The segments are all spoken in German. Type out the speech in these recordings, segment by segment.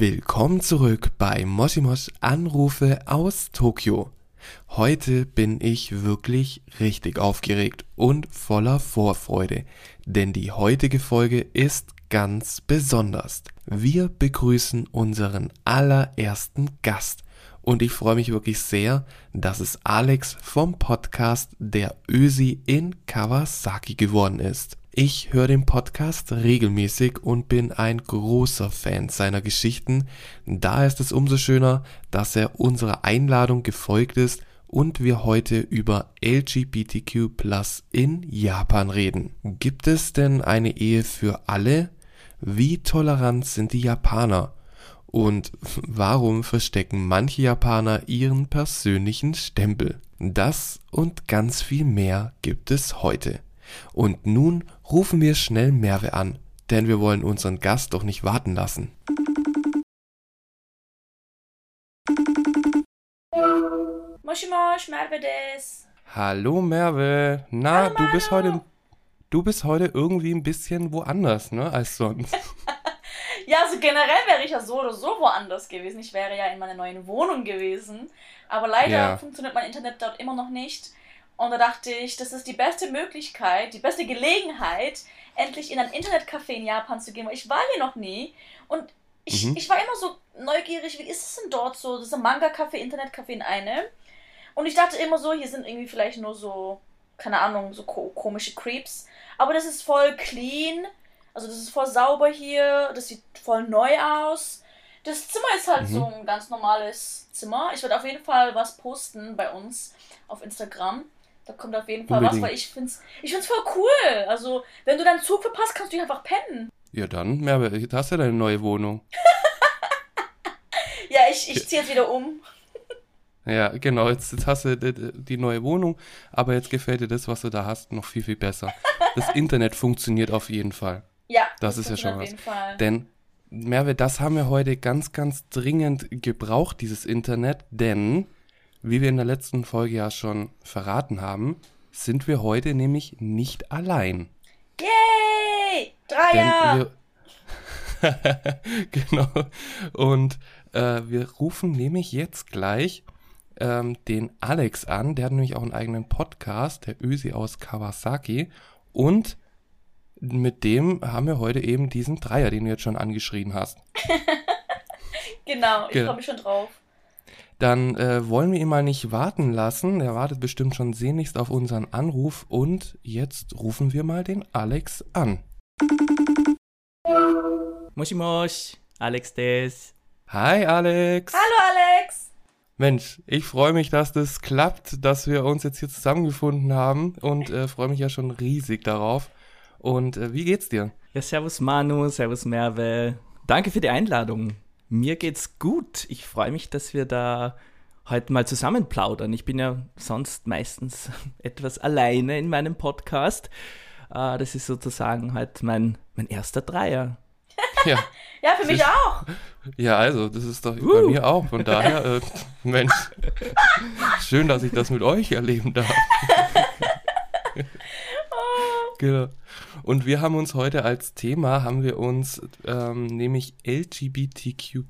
Willkommen zurück bei Moshimosh Anrufe aus Tokio. Heute bin ich wirklich richtig aufgeregt und voller Vorfreude, denn die heutige Folge ist ganz besonders. Wir begrüßen unseren allerersten Gast und ich freue mich wirklich sehr, dass es Alex vom Podcast Der Ösi in Kawasaki geworden ist. Ich höre den Podcast regelmäßig und bin ein großer Fan seiner Geschichten. Da ist es umso schöner, dass er unserer Einladung gefolgt ist und wir heute über LGBTQ in Japan reden. Gibt es denn eine Ehe für alle? Wie tolerant sind die Japaner? Und warum verstecken manche Japaner ihren persönlichen Stempel? Das und ganz viel mehr gibt es heute. Und nun rufen wir schnell Merve an, denn wir wollen unseren Gast doch nicht warten lassen. Moshi Mosh, Merve des. Hallo Merve, na, Hallo, du bist heute du bist heute irgendwie ein bisschen woanders, ne, als sonst. Ja, also generell wäre ich ja so oder so woanders gewesen. Ich wäre ja in meiner neuen Wohnung gewesen. Aber leider Ja. funktioniert mein Internet dort immer noch nicht. Und da dachte ich, das ist die beste Möglichkeit, die beste Gelegenheit, endlich in ein Internetcafé in Japan zu gehen, weil ich war hier noch nie. Und ich, Mhm. ich war immer so neugierig, wie ist es denn dort so? Das ist ein Manga-Café, Internetcafé in einem. Und ich dachte immer so, hier sind irgendwie vielleicht nur so, keine Ahnung, so ko komische Creeps. Aber das ist voll clean. Also das ist voll sauber hier. Das sieht voll neu aus. Das Zimmer ist halt Mhm. so ein ganz normales Zimmer. Ich werde auf jeden Fall was posten bei uns auf Instagram. Da kommt auf jeden Fall Unbedingt. was, weil ich find's, ich find's voll cool. Also, wenn du deinen Zug verpasst, kannst du hier einfach pennen. Ja dann, Merve, jetzt hast du deine neue Wohnung. Ja, ich, ich ziehe jetzt wieder um. Ja, genau, jetzt, jetzt hast du die, neue Wohnung, aber jetzt gefällt dir das, was du da hast, noch viel, viel besser. Das Internet funktioniert auf jeden Fall. Ja, Das ist ja schon auf was. jeden Fall. Denn, Merve, das haben wir heute ganz, ganz dringend gebraucht, dieses Internet, denn, wie wir in der letzten Folge ja schon verraten haben, sind wir heute nämlich nicht allein. Yay! Dreier! Genau. Und äh, wir rufen nämlich jetzt gleich ähm, den Alex an. Der hat nämlich auch einen eigenen Podcast, der Ösi aus Kawasaki. Und mit dem haben wir heute eben diesen Dreier, den du jetzt schon angeschrien hast. Genau, ich freue mich schon drauf. Dann äh, wollen wir ihn mal nicht warten lassen. Er wartet bestimmt schon sehnlichst auf unseren Anruf. Und jetzt rufen wir mal den Alex an. Moshi Mosh, Alex des. Hi Alex. Hallo Alex! Mensch, ich freue mich, dass das klappt, dass wir uns jetzt hier zusammengefunden haben und äh, freue mich ja schon riesig darauf. Und äh, wie geht's dir? Ja, servus Manu, servus Merve. Danke für die Einladung. Mir geht's gut. Ich freue mich, dass wir da heute mal zusammen plaudern. Ich bin ja sonst meistens etwas alleine in meinem Podcast. Äh, das ist sozusagen halt mein, mein erster Dreier. Ja, Ja, für mich auch. ja, also das ist doch bei Uh. mir auch. Von daher, äh, Mensch, schön, dass ich das mit euch erleben darf. genau. Und wir haben uns heute als Thema, haben wir uns ähm, nämlich LGBTQ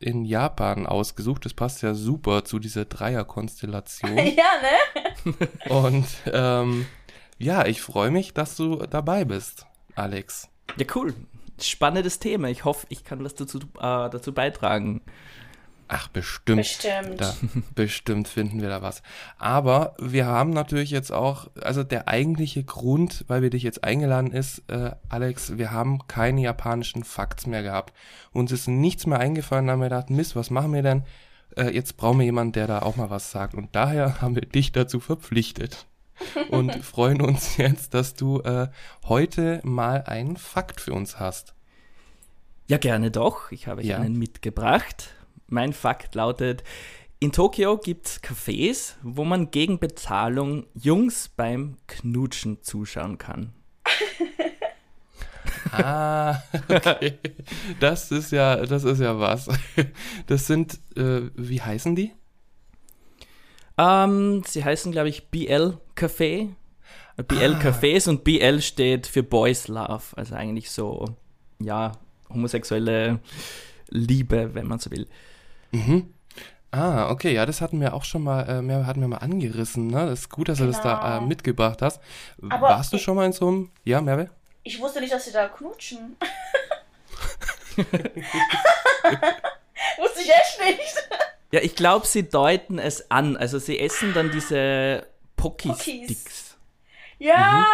in Japan ausgesucht. Das passt ja super zu dieser Dreierkonstellation. ja, ne? Und ähm, ja, ich freue mich, dass du dabei bist, Alex. Ja, cool. Spannendes Thema. Ich hoffe, ich kann was dazu, äh, dazu beitragen. Ach, bestimmt. Bestimmt. Da, bestimmt finden wir da was. Aber wir haben natürlich jetzt auch, also der eigentliche Grund, weil wir dich jetzt eingeladen ist, äh, Alex, wir haben keine japanischen Facts mehr gehabt. Uns ist nichts mehr eingefallen, da haben wir gedacht, Mist, was machen wir denn? Äh, jetzt brauchen wir jemanden, der da auch mal was sagt. Und daher haben wir dich dazu verpflichtet. Und freuen uns jetzt, dass du äh, heute mal einen Fakt für uns hast. Ja, gerne doch. Ich habe euch Ja. einen mitgebracht. Mein Fakt lautet, in Tokio gibt es Cafés, wo man gegen Bezahlung Jungs beim Knutschen zuschauen kann. Ah, okay. Das ist ja, das ist ja was. Das sind, äh, wie heißen die? Ähm, sie heißen, glaube ich, BL Café. BL Cafés und BL steht für Boys Love. Also eigentlich so, ja, homosexuelle Liebe, wenn man so will. Mhm. Ah, okay, ja, das hatten wir auch schon mal, äh, mehr, hatten wir mal angerissen, ne? Das ist gut, dass du das da äh, Genau. mitgebracht hast. Aber Warst du ich- schon mal in so einem, ja, Merve? Ich wusste nicht, dass sie da knutschen. wusste ich echt nicht. Ja, ich glaube, sie deuten es an. Also sie essen dann diese Pocky-Sticks. Ja.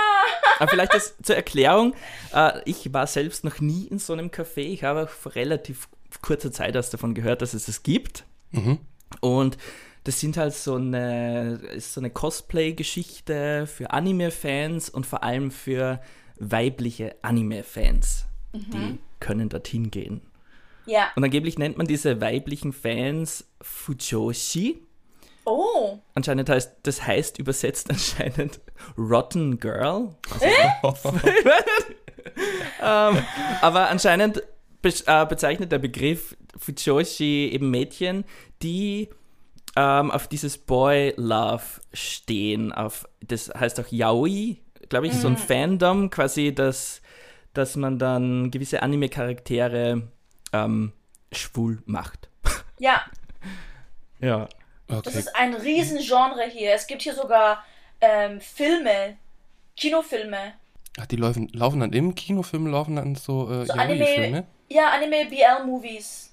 Aber vielleicht das zur Erklärung. Äh, ich war selbst noch nie in so einem Café. Ich habe vor relativ kurzer Zeit erst davon gehört, dass es das gibt. Mhm. Und das sind halt so eine, ist so eine Cosplay-Geschichte für Anime-Fans und vor allem für weibliche Anime-Fans. Die können dorthin gehen. Ja. Und angeblich nennt man diese weiblichen Fans Fujoshi. Oh. Anscheinend heißt, das heißt übersetzt anscheinend Rotten Girl. Also, ähm, aber anscheinend be äh, bezeichnet der Begriff Fujoshi eben Mädchen, die ähm, auf dieses Boy Love stehen. Auf, das heißt auch Yaoi, glaube ich, so ein Fandom, quasi, dass, dass man dann gewisse Anime-Charaktere ähm, schwul macht. Ja. Ja. Das Okay. ist ein Riesengenre hier. Es gibt hier sogar ähm, Filme, Kinofilme. Ach, die laufen, laufen dann im Kinofilm, laufen dann so, äh, So Yaoi-Filme? Ja, Anime BL-Movies.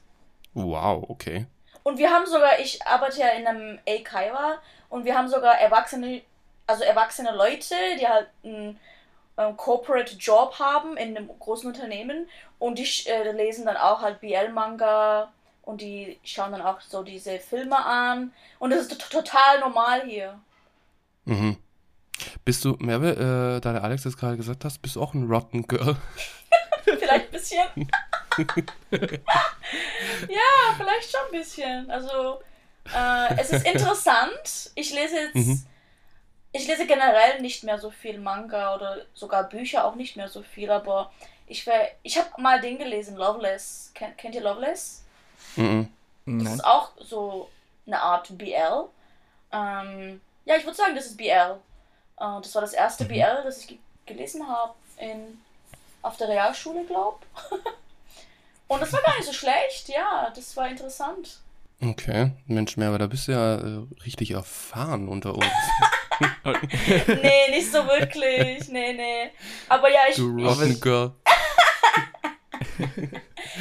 Wow, okay. Und wir haben sogar, ich arbeite ja in einem Eikaiwa und wir haben sogar erwachsene, also erwachsene Leute, die halt einen ähm, Corporate Job haben in einem großen Unternehmen und die äh, lesen dann auch halt BL-Manga und die schauen dann auch so diese Filme an und das ist to- total normal hier. Mhm. Bist du, Merve, äh, da der Alex das gerade gesagt hast, bist du auch ein Rotten Girl? vielleicht ein bisschen. ja, vielleicht schon ein bisschen. Also, äh, es ist interessant. Ich lese jetzt. Mhm. Ich lese generell nicht mehr so viel Manga oder sogar Bücher auch nicht mehr so viel, aber ich wär, ich habe mal den gelesen, Loveless. Kennt, kennt ihr Loveless? Mhm. Das Nein. ist auch so eine Art BL. Ähm, ja, ich würde sagen, das ist BL. Äh, das war das erste Mhm. BL, das ich ge gelesen habe in auf der Realschule, glaub. Und das war gar nicht so schlecht, ja, das war interessant. Okay, Mensch, Merve, da bist du ja äh, richtig erfahren unter uns. Nee, nicht so wirklich. Nee, nee. Aber ja, ich, Du ich, Rotten Girl.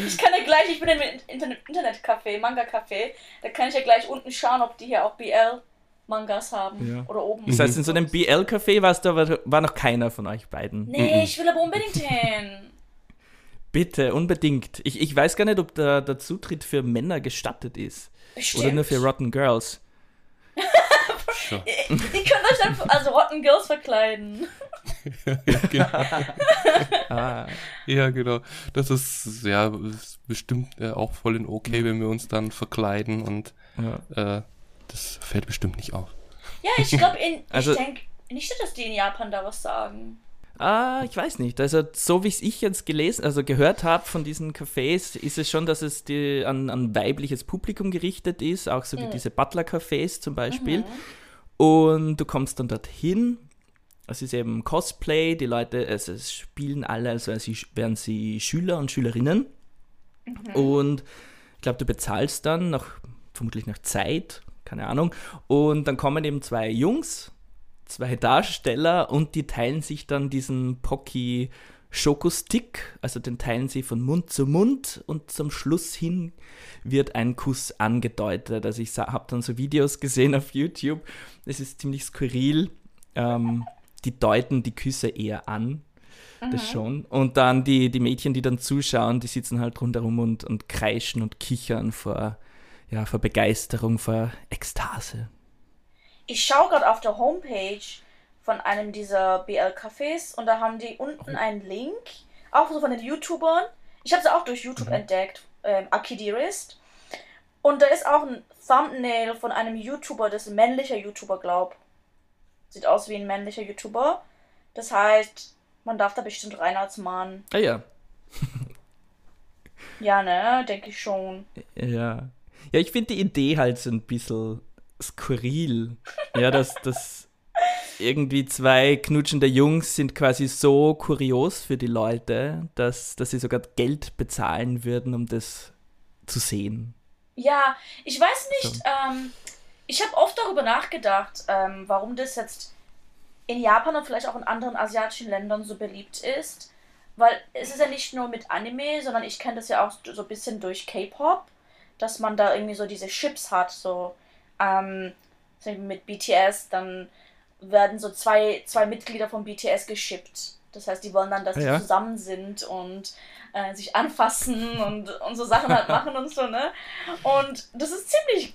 ich kann ja gleich, ich bin im Internet Internetcafé, Manga-Café, da kann ich ja gleich unten schauen, ob die hier auch BL-Mangas haben. Ja. Oder oben. Das heißt, in so einem BL-Café warst du, aber war noch keiner von euch beiden. Nee, ich will aber unbedingt hin. Bitte, unbedingt. Ich, ich weiß gar nicht, ob der, der Zutritt für Männer gestattet ist. Bestimmt. Oder nur für Rotten Girls. Sure. Ihr könnt euch dann also Rotten Girls verkleiden. Ah, Ja, genau. Das ist ja ist bestimmt äh, auch voll in okay, wenn wir uns dann verkleiden und ja. äh, das fällt bestimmt nicht auf. Ja, ich glaube, in Also- ich denke nicht, dass die in Japan da was sagen. Ah, ich weiß nicht. Also, so wie es ich jetzt gelesen, also gehört habe von diesen Cafés, ist es schon, dass es die, an, an weibliches Publikum gerichtet ist, auch so wie Mhm. diese Butler-Cafés zum Beispiel. Und du kommst dann dorthin. Es ist eben Cosplay, die Leute, also es spielen alle, als wären sie, Schüler und Schülerinnen. Und ich glaube, du bezahlst dann nach, vermutlich nach Zeit, keine Ahnung. Und dann kommen eben zwei Jungs, zwei Darsteller und die teilen sich dann diesen Pocky Schokostick, also den teilen sie von Mund zu Mund und zum Schluss hin wird ein Kuss angedeutet. Also ich habe dann so Videos gesehen auf YouTube, es ist ziemlich skurril. Ähm, die deuten die Küsse eher an, das schon. Und dann die, die Mädchen, die dann zuschauen, die sitzen halt rundherum und, und kreischen und kichern vor, ja, vor Begeisterung, vor Ekstase. Ich schaue gerade auf der Homepage von einem dieser BL-Cafés und da haben die unten einen Link, auch so von den YouTubern. Ich habe sie auch durch YouTube entdeckt, ähm, Akidirist. Und da ist auch ein Thumbnail von einem YouTuber, das ist ein männlicher YouTuber, glaub. Sieht aus wie ein männlicher YouTuber. Das heißt, man darf da bestimmt rein als Mann. Ah ja, Ja, ne, denke ich schon. Ja. Ja, ich finde die Idee halt so ein bisschen skurril. Ja, dass das irgendwie zwei knutschende Jungs sind quasi so kurios für die Leute, dass, dass sie sogar Geld bezahlen würden, um das zu sehen. Ja, ich weiß nicht, so. ähm, ich habe oft darüber nachgedacht, ähm, warum das jetzt in Japan und vielleicht auch in anderen asiatischen Ländern so beliebt ist. Weil es ist ja nicht nur mit Anime, sondern ich kenne das ja auch so ein bisschen durch K-Pop, dass man da irgendwie so diese Chips hat, so ähm, mit BTS, dann werden so zwei, zwei Mitglieder von BTS geschippt. Das heißt, die wollen dann, dass ja. die zusammen sind und äh, sich anfassen und, und so Sachen halt machen und so, ne? Und das ist ziemlich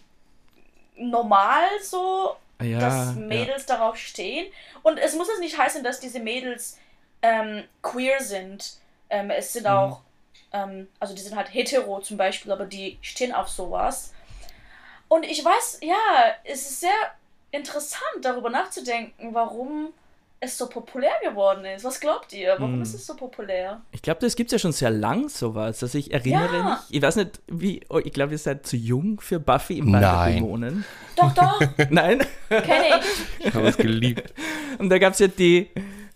normal so, ja, dass Mädels ja. darauf stehen. Und es muss jetzt nicht heißen, dass diese Mädels ähm, queer sind. Ähm, es sind mhm. auch, ähm, also die sind halt hetero zum Beispiel, aber die stehen auf sowas. Und ich weiß, ja, es ist sehr interessant, darüber nachzudenken, warum es so populär geworden ist. Was glaubt ihr? Warum hm. ist es so populär? Ich glaube, das gibt es ja schon sehr lang sowas. Also ich erinnere ja. mich, ich weiß nicht, wie, oh, ich glaube, ihr seid zu jung für Buffy im Band der Dämonen. Doch, doch. Nein? Kenne ich. Ich habe es geliebt. Und da gab es ja die,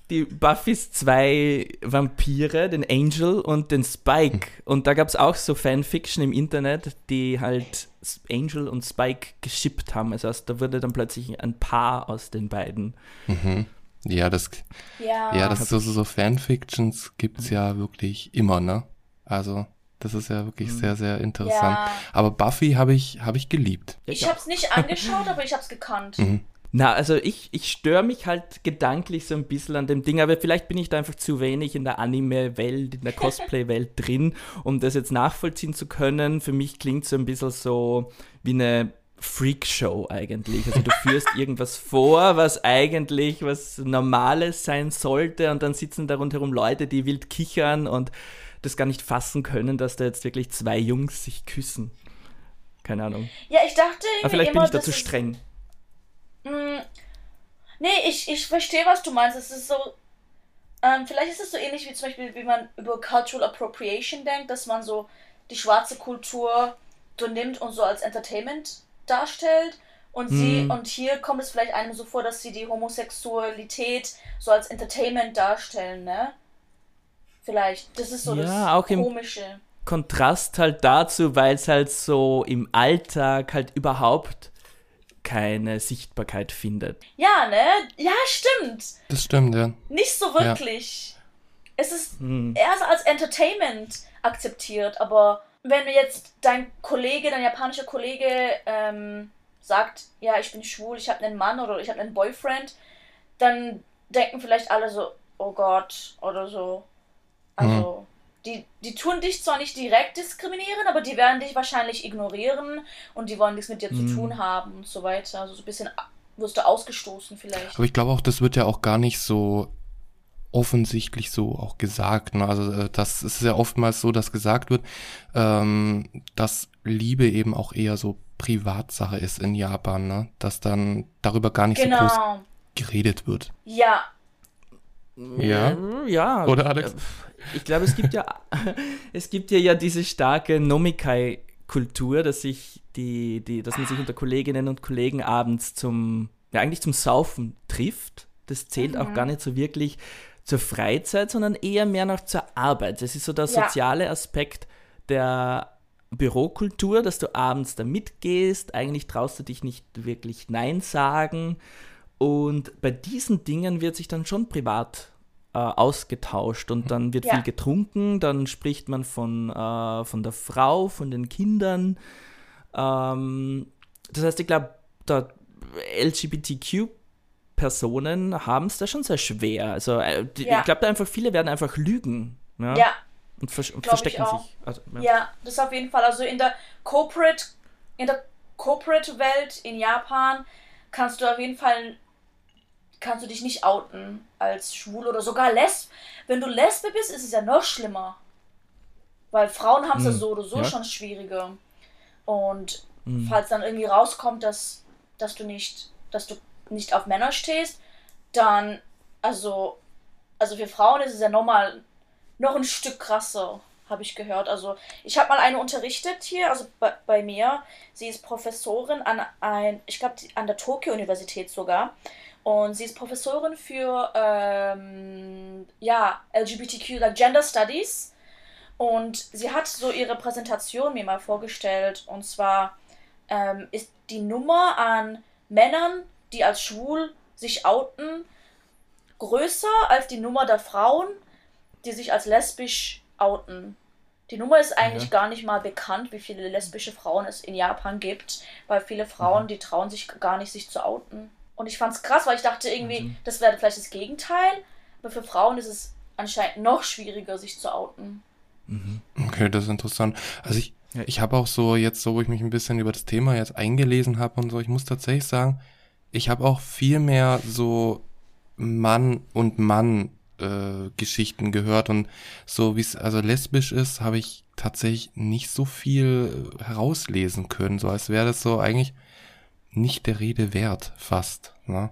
die Buffys zwei Vampire, den Angel und den Spike. Und da gab es auch so Fanfiction im Internet, die halt Angel und Spike geschippt haben. Also da wurde dann plötzlich ein Paar aus den beiden. Mhm. Ja, das, ja. ja, das so, so, so Fanfictions gibt es ja wirklich immer, ne? Also, das ist ja wirklich mhm. sehr, sehr interessant. Ja. Aber Buffy habe ich, hab ich geliebt. Ich habe es nicht angeschaut, aber ich habe es gekannt. Mhm. Na, also ich, ich störe mich halt gedanklich so ein bisschen an dem Ding, aber vielleicht bin ich da einfach zu wenig in der Anime-Welt, in der Cosplay-Welt drin, um das jetzt nachvollziehen zu können. Für mich klingt so ein bisschen so wie eine Freakshow eigentlich. Also du führst irgendwas vor, was eigentlich was Normales sein sollte und dann sitzen da rundherum Leute, die wild kichern und das gar nicht fassen können, dass da jetzt wirklich zwei Jungs sich küssen. Keine Ahnung. Ja, ich dachte Aber vielleicht immer, bin ich da zu streng. Mh, nee, ich, ich verstehe, was du meinst. Es ist so. Ähm, vielleicht ist es so ähnlich wie zum Beispiel, wie man über Cultural Appropriation denkt, dass man so die schwarze Kultur so nimmt und so als Entertainment darstellt. Und sie, hm. und hier kommt es vielleicht einem so vor, dass sie die Homosexualität so als Entertainment darstellen, ne? Vielleicht. Das ist so ja, das Komische. Kontrast halt dazu, weil es halt so im Alltag halt überhaupt keine Sichtbarkeit findet. Ja, ne? Ja, stimmt. Das stimmt, ja. Nicht so wirklich. Ja. Es ist hm. erst als Entertainment akzeptiert, aber wenn mir jetzt dein Kollege, dein japanischer Kollege ähm, sagt, ja, ich bin schwul, ich habe einen Mann oder ich habe einen Boyfriend, dann denken vielleicht alle so, oh Gott, oder so. Also, mhm die, die tun dich zwar nicht direkt diskriminieren, aber die werden dich wahrscheinlich ignorieren und die wollen nichts mit dir mhm. zu tun haben und so weiter. Also so ein bisschen wirst du ausgestoßen vielleicht. Aber ich glaube auch, das wird ja auch gar nicht so offensichtlich so auch gesagt. Ne? Also äh, das ist ja oftmals so, dass gesagt wird, ähm, dass Liebe eben auch eher so Privatsache ist in Japan, ne? dass dann darüber gar nicht genau. so groß geredet wird. Ja. Ja. Ja. Oder Alex? Ich glaube, es gibt ja, es gibt ja, ja diese starke Nomikai-Kultur, dass sich die, die, dass man sich unter Kolleginnen und Kollegen abends zum, ja eigentlich zum Saufen trifft. Das zählt mhm. auch gar nicht so wirklich zur Freizeit, sondern eher mehr noch zur Arbeit. Das ist so der soziale ja. Aspekt der Bürokultur, dass du abends da mitgehst. Eigentlich traust du dich nicht wirklich Nein sagen. Und bei diesen Dingen wird sich dann schon privat äh, ausgetauscht und dann wird ja. viel getrunken, dann spricht man von, äh, von der Frau, von den Kindern. Ähm, das heißt, ich glaube, LGBTQ-Personen haben es da schon sehr schwer. Also äh, die, ja. ich glaube, da einfach viele werden einfach lügen. Ja. ja. Und, vers und verstecken sich. Also, ja. ja, das auf jeden Fall. Also in der Corporate, in der Corporate-Welt in Japan kannst du auf jeden Fall kannst du dich nicht outen als schwul oder sogar lesb. Wenn du Lesbe bist, ist es ja noch schlimmer. Weil Frauen haben es hm. ja so oder so ja. schon schwieriger. Und hm. falls dann irgendwie rauskommt, dass, dass du nicht, dass du nicht auf Männer stehst, dann, also, also für Frauen ist es ja nochmal noch ein Stück krasser, habe ich gehört. Also ich habe mal eine unterrichtet hier, also bei, bei mir. Sie ist Professorin an ein, ich glaube an der Tokio Universität sogar. Und sie ist Professorin für ähm, ja, LGBTQ, like Gender Studies. Und sie hat so ihre Präsentation mir mal vorgestellt. Und zwar ähm, ist die Nummer an Männern, die als schwul sich outen, größer als die Nummer der Frauen, die sich als lesbisch outen. Die Nummer ist eigentlich ja. gar nicht mal bekannt, wie viele lesbische Frauen es in Japan gibt, weil viele Frauen, mhm. die trauen sich gar nicht, sich zu outen. Und ich fand es krass, weil ich dachte irgendwie, mhm. das wäre vielleicht das Gegenteil, aber für Frauen ist es anscheinend noch schwieriger, sich zu outen. Mhm. Okay, das ist interessant. Also ich, ich habe auch so jetzt, so wo ich mich ein bisschen über das Thema jetzt eingelesen habe und so, ich muss tatsächlich sagen, ich habe auch viel mehr so Mann und Mann äh, Geschichten gehört und so wie es also lesbisch ist, habe ich tatsächlich nicht so viel herauslesen können, so als wäre das so eigentlich nicht der Rede wert, fast. Ne?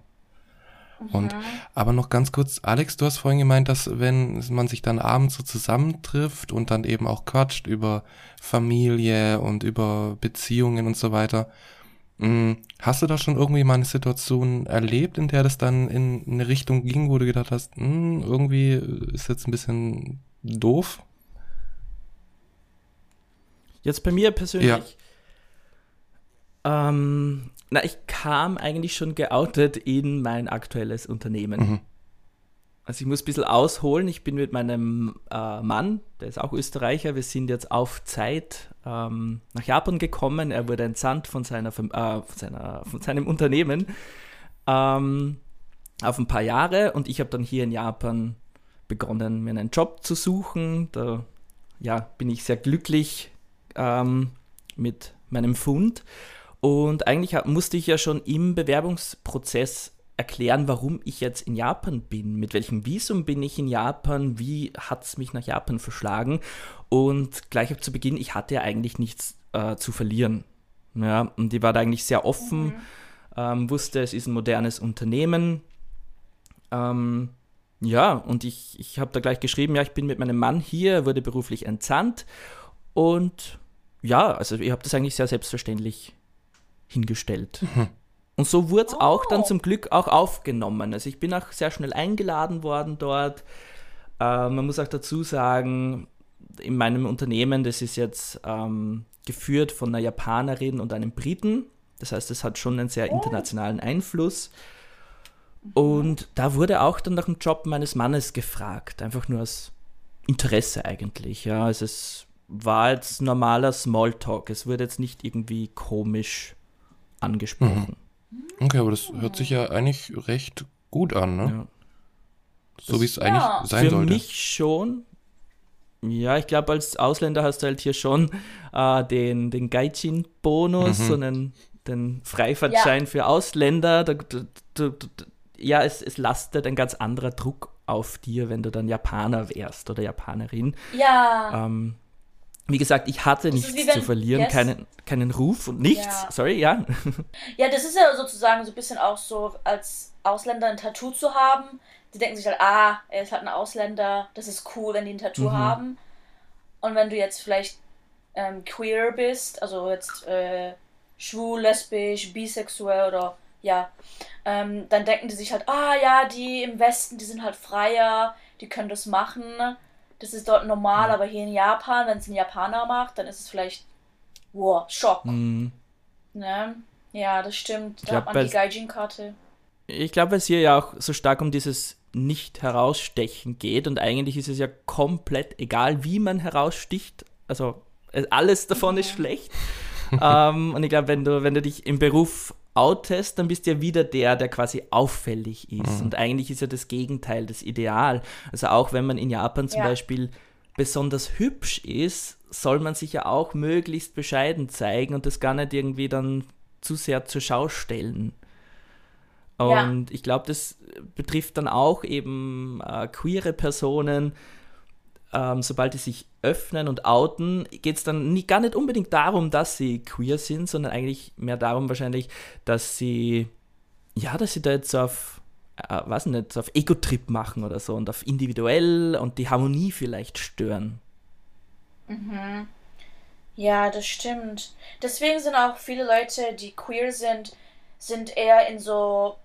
Und mhm. aber noch ganz kurz, Alex, du hast vorhin gemeint, dass wenn man sich dann abends so zusammentrifft und dann eben auch quatscht über Familie und über Beziehungen und so weiter, hm, hast du da schon irgendwie mal eine Situation erlebt, in der das dann in eine Richtung ging, wo du gedacht hast, hm, irgendwie ist jetzt ein bisschen doof? Jetzt bei mir persönlich. Ja. Ähm, na, ich kam eigentlich schon geoutet in mein aktuelles Unternehmen. Mhm. Also ich muss ein bisschen ausholen. Ich bin mit meinem äh, Mann, der ist auch Österreicher, wir sind jetzt auf Zeit ähm, nach Japan gekommen. Er wurde entsandt von, seiner, äh, von, seiner, von seinem Unternehmen ähm, auf ein paar Jahre und ich habe dann hier in Japan begonnen, mir einen Job zu suchen. Da ja, bin ich sehr glücklich ähm, mit meinem Fund. Und eigentlich musste ich ja schon im Bewerbungsprozess erklären, warum ich jetzt in Japan bin. Mit welchem Visum bin ich in Japan? Wie hat es mich nach Japan verschlagen? Und gleich zu Beginn, ich hatte ja eigentlich nichts äh, zu verlieren. Ja, und die war da eigentlich sehr offen, mhm. ähm, wusste, es ist ein modernes Unternehmen. Ähm, ja, und ich, ich habe da gleich geschrieben, ja, ich bin mit meinem Mann hier, wurde beruflich entsandt. Und ja, also ich habe das eigentlich sehr selbstverständlich hingestellt. Mhm. Und so wurde es oh. auch dann zum Glück auch aufgenommen. Also ich bin auch sehr schnell eingeladen worden dort. Äh, man muss auch dazu sagen, in meinem Unternehmen, das ist jetzt ähm, geführt von einer Japanerin und einem Briten. Das heißt, es hat schon einen sehr oh. internationalen Einfluss. Und da wurde auch dann nach dem Job meines Mannes gefragt, einfach nur aus Interesse eigentlich. Ja, also es war jetzt normaler Smalltalk. Es wurde jetzt nicht irgendwie komisch angesprochen. Mhm. Okay, aber das hört sich ja eigentlich recht gut an, ne? Ja. So wie es eigentlich ja. sein Für sollte. Für mich schon. Ja, ich glaube, als Ausländer hast du halt hier schon äh, den, den Gaijin-Bonus, mhm. so einen den Freifahrtschein ja. für Ausländer. Da, da, da, ja, es, es lastet ein ganz anderer Druck auf dir, wenn du dann Japaner wärst oder Japanerin. Ja. Ähm, wie gesagt, ich hatte nichts wenn, zu verlieren, yes. keinen, keinen Ruf und nichts. Ja. Sorry, ja. Ja, das ist ja sozusagen so ein bisschen auch so, als Ausländer ein Tattoo zu haben. Die denken sich halt, ah, er ist halt ein Ausländer, das ist cool, wenn die ein Tattoo mhm. haben. Und wenn du jetzt vielleicht ähm, queer bist, also jetzt äh, schwul, lesbisch, bisexuell oder ja, ähm, dann denken die sich halt, ah ja, die im Westen, die sind halt freier, die können das machen das ist dort normal, aber hier in Japan, wenn es ein Japaner macht, dann ist es vielleicht, wow, Schock. Mhm. Ne? Ja, das stimmt. Da glaub, hat man die Gaijin-Karte. Ich glaube, weil es hier ja auch so stark um dieses Nicht-Herausstechen geht und eigentlich ist es ja komplett egal, wie man heraussticht. Also alles davon mhm. ist schlecht. ähm, und ich glaube, wenn du, wenn du dich im Beruf outest, dann bist du ja wieder der, der quasi auffällig ist. Mhm. Und eigentlich ist ja das Gegenteil das Ideal. Also auch wenn man in Japan zum ja. Beispiel besonders hübsch ist, soll man sich ja auch möglichst bescheiden zeigen und das gar nicht irgendwie dann zu sehr zur Schau stellen. Und ja. ich glaube, das betrifft dann auch eben äh, queere Personen, ähm, sobald die sich öffnen und outen, geht es dann nie, gar nicht unbedingt darum, dass sie queer sind, sondern eigentlich mehr darum wahrscheinlich, dass sie, ja, dass sie da jetzt auf, äh, weiß nicht, auf Ego-Trip machen oder so und auf individuell und die Harmonie vielleicht stören. Mhm. Ja, das stimmt. Deswegen sind auch viele Leute, die queer sind, sind eher in so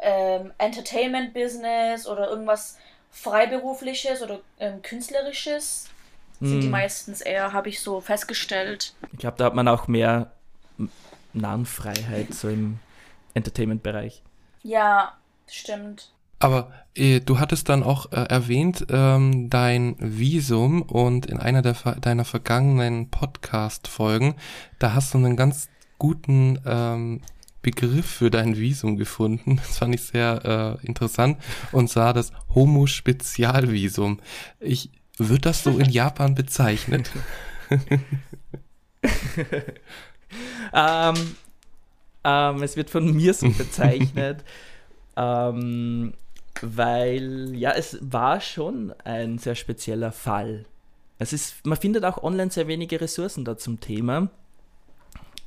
ähm, Entertainment-Business oder irgendwas Freiberufliches oder ähm, Künstlerisches sind die Hm. meistens eher, habe ich so festgestellt. Ich glaube, da hat man auch mehr Narrenfreiheit so im Entertainment-Bereich. Ja, stimmt. Aber äh, du hattest dann auch äh, erwähnt, ähm, dein Visum und in einer der, ver- deiner vergangenen Podcast-Folgen, da hast du einen ganz guten ähm, Begriff für dein Visum gefunden. Das fand ich sehr äh, interessant und zwar das Homo-Spezialvisum. Ich wird das so in Japan bezeichnet? Ähm, ähm, es wird von mir so bezeichnet, ähm, weil ja, es war schon ein sehr spezieller Fall. Es ist, man findet auch online sehr wenige Ressourcen da zum Thema.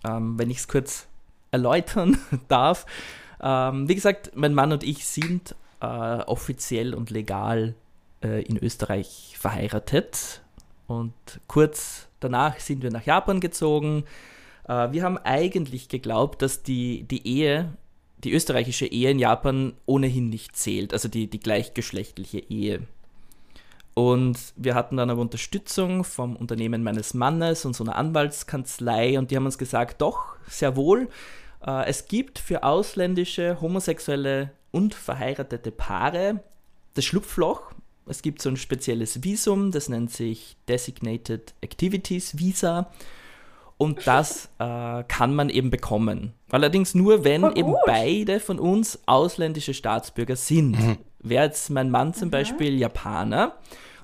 Ähm, wenn ich es kurz erläutern darf. Ähm, wie gesagt, mein Mann und ich sind äh, offiziell und legal äh, in Österreich verheiratet. Und kurz danach sind wir nach Japan gezogen. Äh, wir haben eigentlich geglaubt, dass die, die Ehe, die österreichische Ehe in Japan ohnehin nicht zählt, also die, die gleichgeschlechtliche Ehe. Und wir hatten dann aber Unterstützung vom Unternehmen meines Mannes und so einer Anwaltskanzlei und die haben uns gesagt, doch, sehr wohl, äh, es gibt für ausländische, homosexuelle und verheiratete Paare das Schlupfloch. Es gibt so ein spezielles Visum, das nennt sich Designated Activities Visa. Und das äh, kann man eben bekommen. Allerdings nur, wenn eben beide von uns ausländische Staatsbürger sind. Wäre jetzt mein Mann zum Beispiel Japaner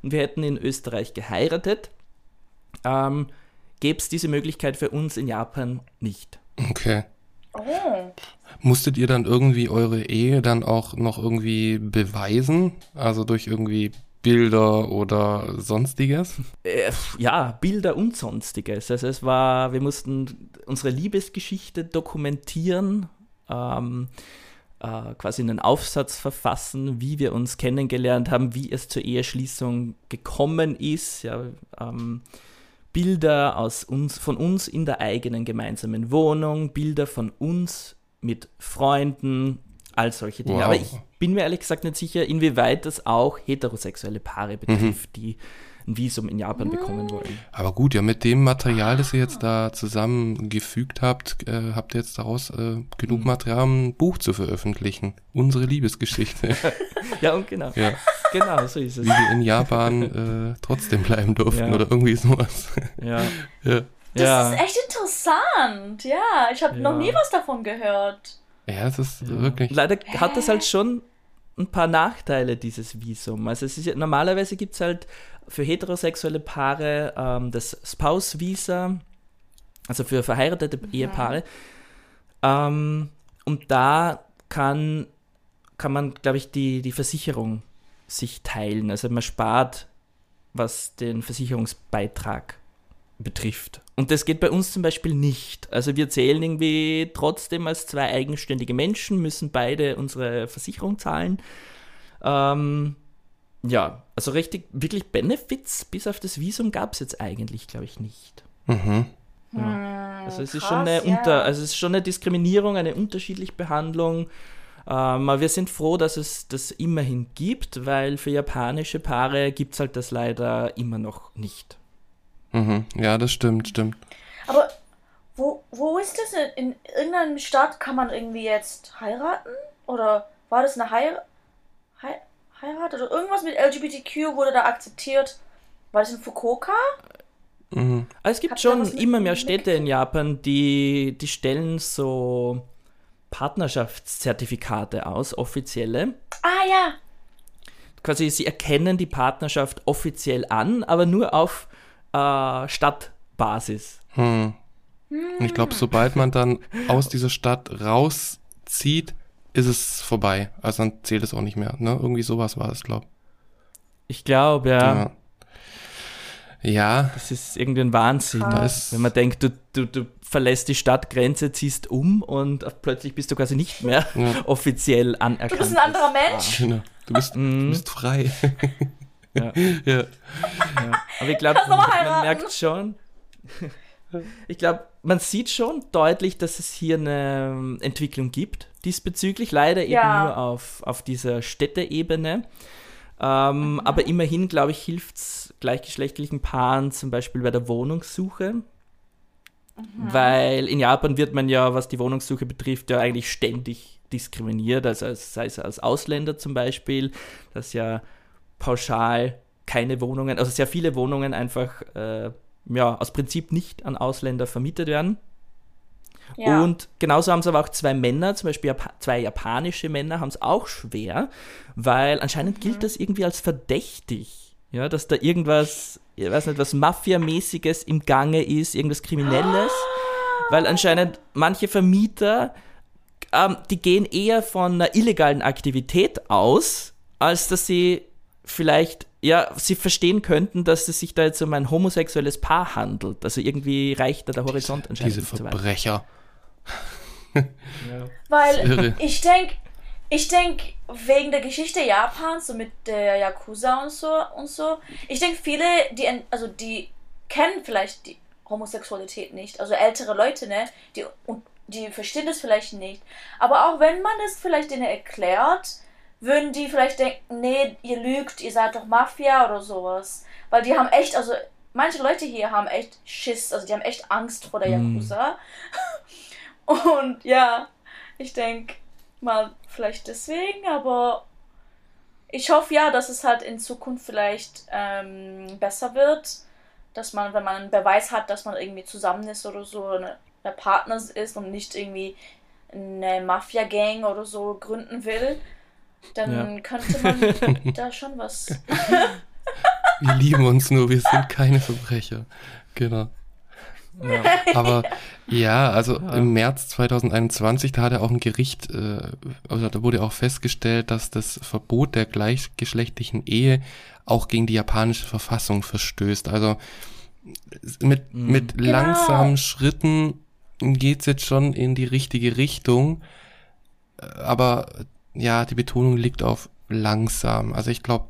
und wir hätten in Österreich geheiratet, ähm, gäbe es diese Möglichkeit für uns in Japan nicht. Okay. Oh. Musstet ihr dann irgendwie eure Ehe dann auch noch irgendwie beweisen? Also durch irgendwie Bilder oder sonstiges? Äh, ja, Bilder und sonstiges. Also es war, wir mussten unsere Liebesgeschichte dokumentieren, ähm, äh, quasi einen Aufsatz verfassen, wie wir uns kennengelernt haben, wie es zur Eheschließung gekommen ist. Ja, ähm, Bilder aus uns, von uns in der eigenen gemeinsamen Wohnung, Bilder von uns mit Freunden, all solche Dinge. Wow. Aber ich bin mir ehrlich gesagt nicht sicher, inwieweit das auch heterosexuelle Paare betrifft, die ein Visum in Japan bekommen wollen. Aber gut, ja, mit dem Material, das ihr jetzt da zusammengefügt habt, äh, habt ihr jetzt daraus äh, genug Material, um ein Buch zu veröffentlichen. Unsere Liebesgeschichte. Ja, und genau. ja. Genau, so ist es. Wie wir in Japan äh, trotzdem bleiben durften Ja. oder irgendwie sowas. Ja. ja. Das ja. ist echt interessant. Ja, ich habe Ja. noch nie was davon gehört. ja, das ist Ja. wirklich. Leider hat das halt schon ein paar Nachteile, dieses Visum. Also es ist normalerweise gibt es halt für heterosexuelle Paare ähm, das Spouse-Visa, also für verheiratete Ehepaare. Ähm, und da kann, kann man, glaube ich, die, die Versicherung sich teilen. Also man spart, was den Versicherungsbeitrag betrifft. Und das geht bei uns zum Beispiel nicht. Also wir zählen irgendwie trotzdem als zwei eigenständige Menschen, müssen beide unsere Versicherung zahlen. Ähm, ja, also richtig, wirklich Benefits bis auf das Visum gab es jetzt eigentlich, glaube ich, nicht. Mhm. Ja. Also es ist krass, schon eine ja. Unter, also es ist schon eine Diskriminierung, eine unterschiedliche Behandlung. Ähm, aber wir sind froh, dass es das immerhin gibt, weil für japanische Paare gibt es halt das leider immer noch nicht. Mhm. Ja, das stimmt, stimmt. Aber wo, wo ist das? In, in irgendeinem Staat kann man irgendwie jetzt heiraten? Oder war das eine Heir Hei Heirat? Oder irgendwas mit LGBTQ wurde da akzeptiert? War das in Fukuoka? Mhm. Aber es gibt ihr schon immer mehr Städte in Japan, die, die stellen so Partnerschaftszertifikate aus, offizielle. Ah ja. Quasi, sie erkennen die Partnerschaft offiziell an, aber nur auf äh, Stadtbasis. Hm. Und ich glaube, sobald man dann aus dieser Stadt rauszieht, ist es vorbei. Also dann zählt es auch nicht mehr. Ne? Irgendwie sowas war es, glaube Ich glaube, ja, ja. Ja, das ist irgendwie ein Wahnsinn. Krass. Wenn man denkt, du, du, du verlässt die Stadtgrenze, ziehst um und plötzlich bist du quasi nicht mehr Ja. offiziell anerkannt. Du bist ein anderer Mensch. genau. Du bist, du Mhm. bist frei. Ja. ja. Aber ich glaube, man heiraten? merkt schon, ich glaube, man sieht schon deutlich, dass es hier eine ähm, Entwicklung gibt diesbezüglich. Leider eben Ja. nur auf, auf dieser Städteebene. Ähm, mhm. Aber immerhin, glaube ich, hilft es gleichgeschlechtlichen Paaren zum Beispiel bei der Wohnungssuche. Mhm. Weil in Japan wird man ja, was die Wohnungssuche betrifft, ja eigentlich ständig diskriminiert, also als, sei es als Ausländer zum Beispiel, dass ja pauschal keine Wohnungen, also sehr viele Wohnungen einfach äh, ja, aus Prinzip nicht an Ausländer vermietet werden. Ja. Und genauso haben es aber auch zwei Männer, zum Beispiel zwei japanische Männer, haben es auch schwer, weil anscheinend mhm. gilt das irgendwie als verdächtig. Ja, dass da irgendwas, ich weiß nicht, was Mafia-mäßiges im Gange ist, irgendwas Kriminelles. Ah. Weil anscheinend manche Vermieter, ähm, die gehen eher von einer illegalen Aktivität aus, als dass sie vielleicht, ja, sie verstehen könnten, dass es sich da jetzt um ein homosexuelles Paar handelt. Also irgendwie reicht da der Horizont anscheinend. Diese Verbrecher. ja. Weil ich denke, ich denke, wegen der Geschichte Japans, so mit der Yakuza und so und so, ich denke, viele, die, also die kennen vielleicht die Homosexualität nicht. Also ältere Leute, ne? Die, die verstehen das vielleicht nicht. Aber auch wenn man es vielleicht denen erklärt, würden die vielleicht denken, nee, ihr lügt, ihr seid doch Mafia oder sowas. Weil die haben echt, also manche Leute hier haben echt Schiss, also die haben echt Angst vor der hm. Yakuza. Mm. Und ja, ich denke mal vielleicht deswegen, aber ich hoffe ja, dass es halt in Zukunft vielleicht ähm, besser wird, dass man, wenn man einen Beweis hat, dass man irgendwie zusammen ist oder so, eine, eine Partner ist und nicht irgendwie eine Mafia-Gang oder so gründen will, dann ja. könnte man da schon was. wir lieben uns nur, wir sind keine Verbrecher. Genau. Ja. Aber ja, also ja. im März 2021, da hat er auch ein Gericht, äh, also da wurde auch festgestellt, dass das Verbot der gleichgeschlechtlichen Ehe auch gegen die japanische Verfassung verstößt. Also mit, mhm. mit genau. langsamen Schritten geht's jetzt schon in die richtige Richtung. Aber ja, die Betonung liegt auf langsam. Also ich glaube,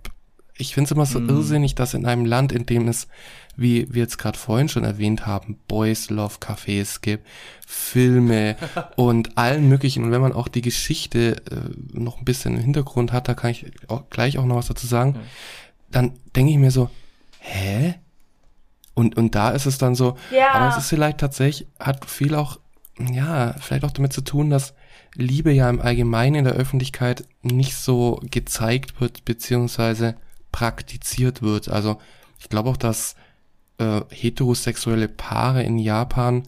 ich finde es immer so mm. irrsinnig, dass in einem Land, in dem es, wie wir jetzt gerade vorhin schon erwähnt haben, Boys Love Cafés gibt, Filme und allen möglichen. Und wenn man auch die Geschichte äh, noch ein bisschen im Hintergrund hat, da kann ich auch gleich auch noch was dazu sagen, mhm. dann denke ich mir so, hä? Und, und da ist es dann so, ja. aber es ist vielleicht tatsächlich, hat viel auch, ja, vielleicht auch damit zu tun, dass Liebe ja im Allgemeinen in der Öffentlichkeit nicht so gezeigt wird, beziehungsweise praktiziert wird. Also ich glaube auch, dass äh, heterosexuelle Paare in Japan,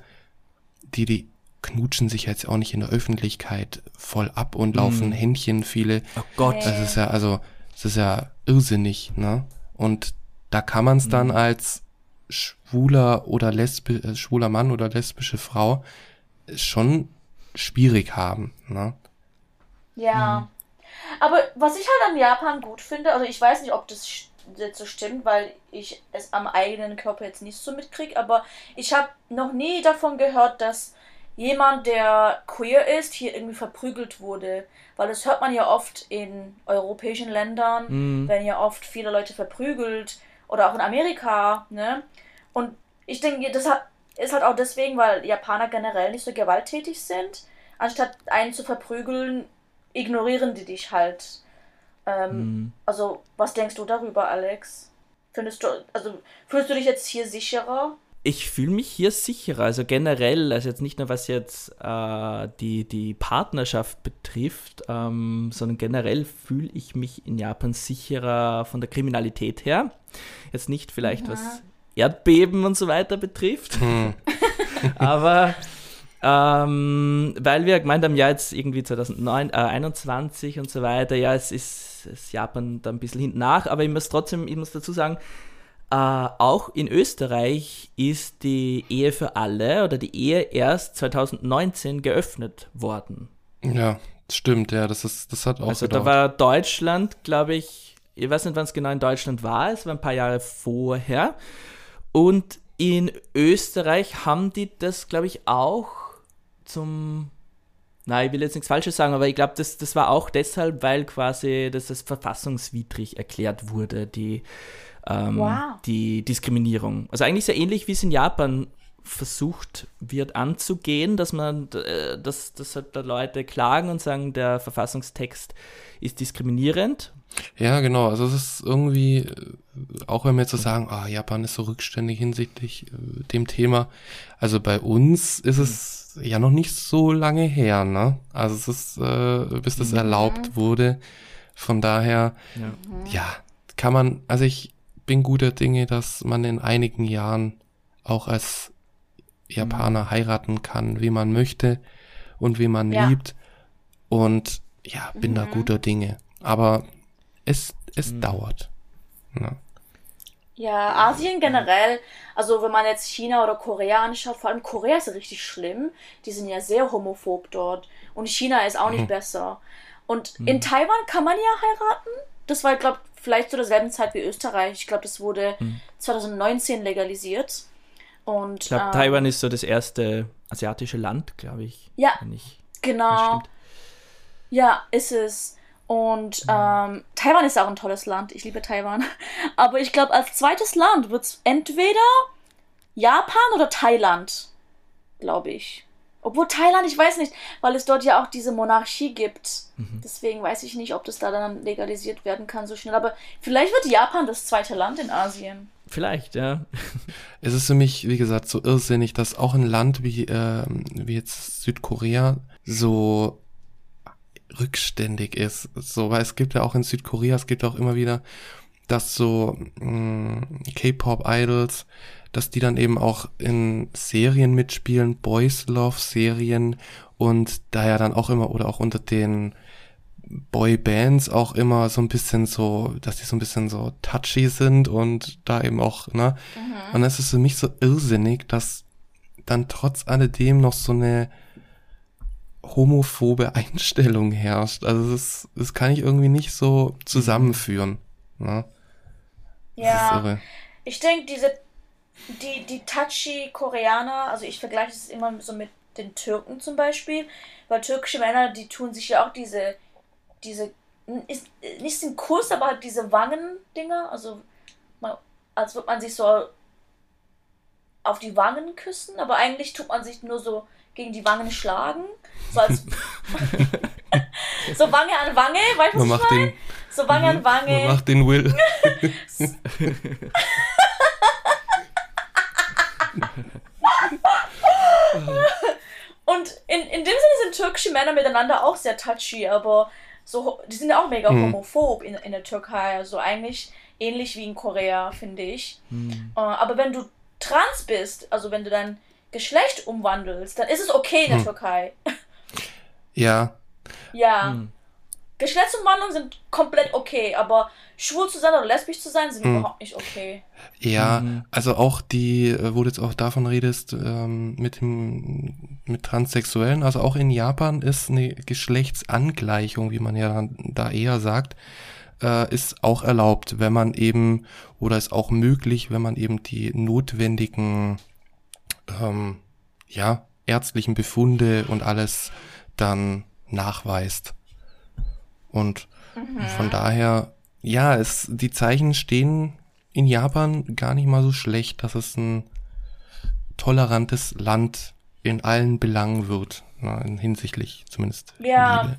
die, die knutschen sich jetzt auch nicht in der Öffentlichkeit voll ab und laufen mm. Händchen viele. Oh Gott. Das ist ja, also, das ist ja irrsinnig, ne? Und da kann man es mm. dann als schwuler oder lesbi äh, schwuler Mann oder lesbische Frau schon schwierig haben, ne? Ja. Mhm. Aber was ich halt an Japan gut finde, also ich weiß nicht, ob das jetzt so stimmt, weil ich es am eigenen Körper jetzt nicht so mitkriege, aber ich habe noch nie davon gehört, dass jemand, der queer ist, hier irgendwie verprügelt wurde. Weil das hört man ja oft in europäischen Ländern, mhm. werden ja oft viele Leute verprügelt oder auch in Amerika, ne? Und ich denke, das hat, ist halt auch deswegen, weil Japaner generell nicht so gewalttätig sind. Anstatt einen zu verprügeln, ignorieren die dich halt. Ähm, mhm. Also, was denkst du darüber, Alex? Findest du, also fühlst du dich jetzt hier sicherer? Ich fühle mich hier sicherer, also generell, also jetzt nicht nur was jetzt äh, die, die Partnerschaft betrifft, ähm, sondern generell fühle ich mich in Japan sicherer von der Kriminalität her. Jetzt nicht vielleicht ja. was Erdbeben und so weiter betrifft, hm. aber ähm, weil wir gemeint haben, ja, jetzt irgendwie 2021 äh, und so weiter, ja, es ist, ist Japan da ein bisschen hinten nach, aber ich muss trotzdem, ich muss dazu sagen, äh, auch in Österreich ist die Ehe für alle oder die Ehe erst 2019 geöffnet worden. Ja, stimmt, ja, das ist, das hat auch. Also gedauert. da war Deutschland, glaube ich, ich weiß nicht, wann es genau in Deutschland war, es war ein paar Jahre vorher. Und in Österreich haben die das, glaube ich, auch zum Nein, ich will jetzt nichts Falsches sagen, aber ich glaube, das, das war auch deshalb, weil quasi das als verfassungswidrig erklärt wurde, die, ähm, wow. die Diskriminierung. Also eigentlich sehr ähnlich, wie es in Japan versucht wird anzugehen, dass man, äh, dass, dass halt da Leute klagen und sagen, der Verfassungstext ist diskriminierend. Ja, genau. Also es ist irgendwie, äh, auch wenn wir jetzt so sagen, ah, Japan ist so rückständig hinsichtlich äh, dem Thema. Also bei uns ist es ja noch nicht so lange her, ne? Also es ist, äh, bis das Mhm. erlaubt wurde. Von daher, Ja. ja, kann man, also ich bin guter Dinge, dass man in einigen Jahren auch als Japaner heiraten kann, wie man möchte und wie man Ja. liebt. Und ja, bin da Mhm. guter Dinge. Aber es, es Mhm. dauert. Ja. Ja, Asien generell, also wenn man jetzt China oder Korea anschaut, vor allem Korea ist richtig schlimm. Die sind ja sehr homophob dort. Und China ist auch nicht besser. Und in Taiwan kann man ja heiraten. Das war, glaube vielleicht zu derselben Zeit wie Österreich. Ich glaube, das wurde 2019 legalisiert. Und Ich glaube, ähm, Taiwan ist so das erste asiatische Land, glaube ich. Ja. Ich, Genau. Ja, ist es. Und ähm, Taiwan ist auch ein tolles Land. Ich liebe Taiwan. Aber ich glaube, als zweites Land wird es entweder Japan oder Thailand, glaube ich. Obwohl Thailand, ich weiß nicht, weil es dort ja auch diese Monarchie gibt. Deswegen weiß ich nicht, ob das da dann legalisiert werden kann so schnell. Aber vielleicht wird Japan das zweite Land in Asien. Vielleicht, ja. Es ist für mich, wie gesagt, so irrsinnig, dass auch ein Land wie, ähm, wie jetzt Südkorea so rückständig ist. So, weil es gibt ja auch in Südkorea, es gibt auch immer wieder, dass so mh, K-Pop-Idols, dass die dann eben auch in Serien mitspielen, Boys Love Serien und da ja dann auch immer oder auch unter den Boy-Bands auch immer so ein bisschen so, dass die so ein bisschen so touchy sind und da eben auch, ne? Und es ist für mich so irrsinnig, dass dann trotz alledem noch so eine homophobe Einstellung herrscht. Also das, das kann ich irgendwie nicht so zusammenführen. Ne? Ja. Ich denke, diese, die, die touchy Koreaner, also ich vergleiche es immer so mit den Türken zum Beispiel, weil türkische Männer, die tun sich ja auch diese, diese, ist, nicht den Kuss, aber halt diese Wangendinger, also man, als würde man sich so auf die Wangen küssen, aber eigentlich tut man sich nur so gegen die Wangen schlagen, so als so Wange an Wange, weißt du, Man was ich macht meine? So Wange an man Wange. macht den Will. Und in, in dem Sinne sind türkische Männer miteinander auch sehr touchy, aber so, ho- die sind ja auch mega Mhm. homophob in, in der Türkei. Also eigentlich ähnlich wie in Korea, finde ich. Hm. Äh, aber wenn du trans bist, also wenn du dein Geschlecht umwandelst, dann ist es okay in der Hm. Türkei. Ja, ja. Hm. Geschlechtsumwandlungen sind komplett okay, aber schwul zu sein oder lesbisch zu sein sind Hm. überhaupt nicht okay. ja, Mhm. also auch die, äh, wo du jetzt auch davon redest, ähm, mit dem, mit Transsexuellen, also auch in Japan ist eine Geschlechtsangleichung, wie man ja dann da eher sagt, äh, ist auch erlaubt, wenn man eben, oder ist auch möglich, wenn man eben die notwendigen, ähm, ja, ärztlichen Befunde und alles dann nachweist. Und von daher, ja, es, die Zeichen stehen in Japan gar nicht mal so schlecht, dass es ein tolerantes Land in allen Belangen wird, na, hinsichtlich zumindest. Ja.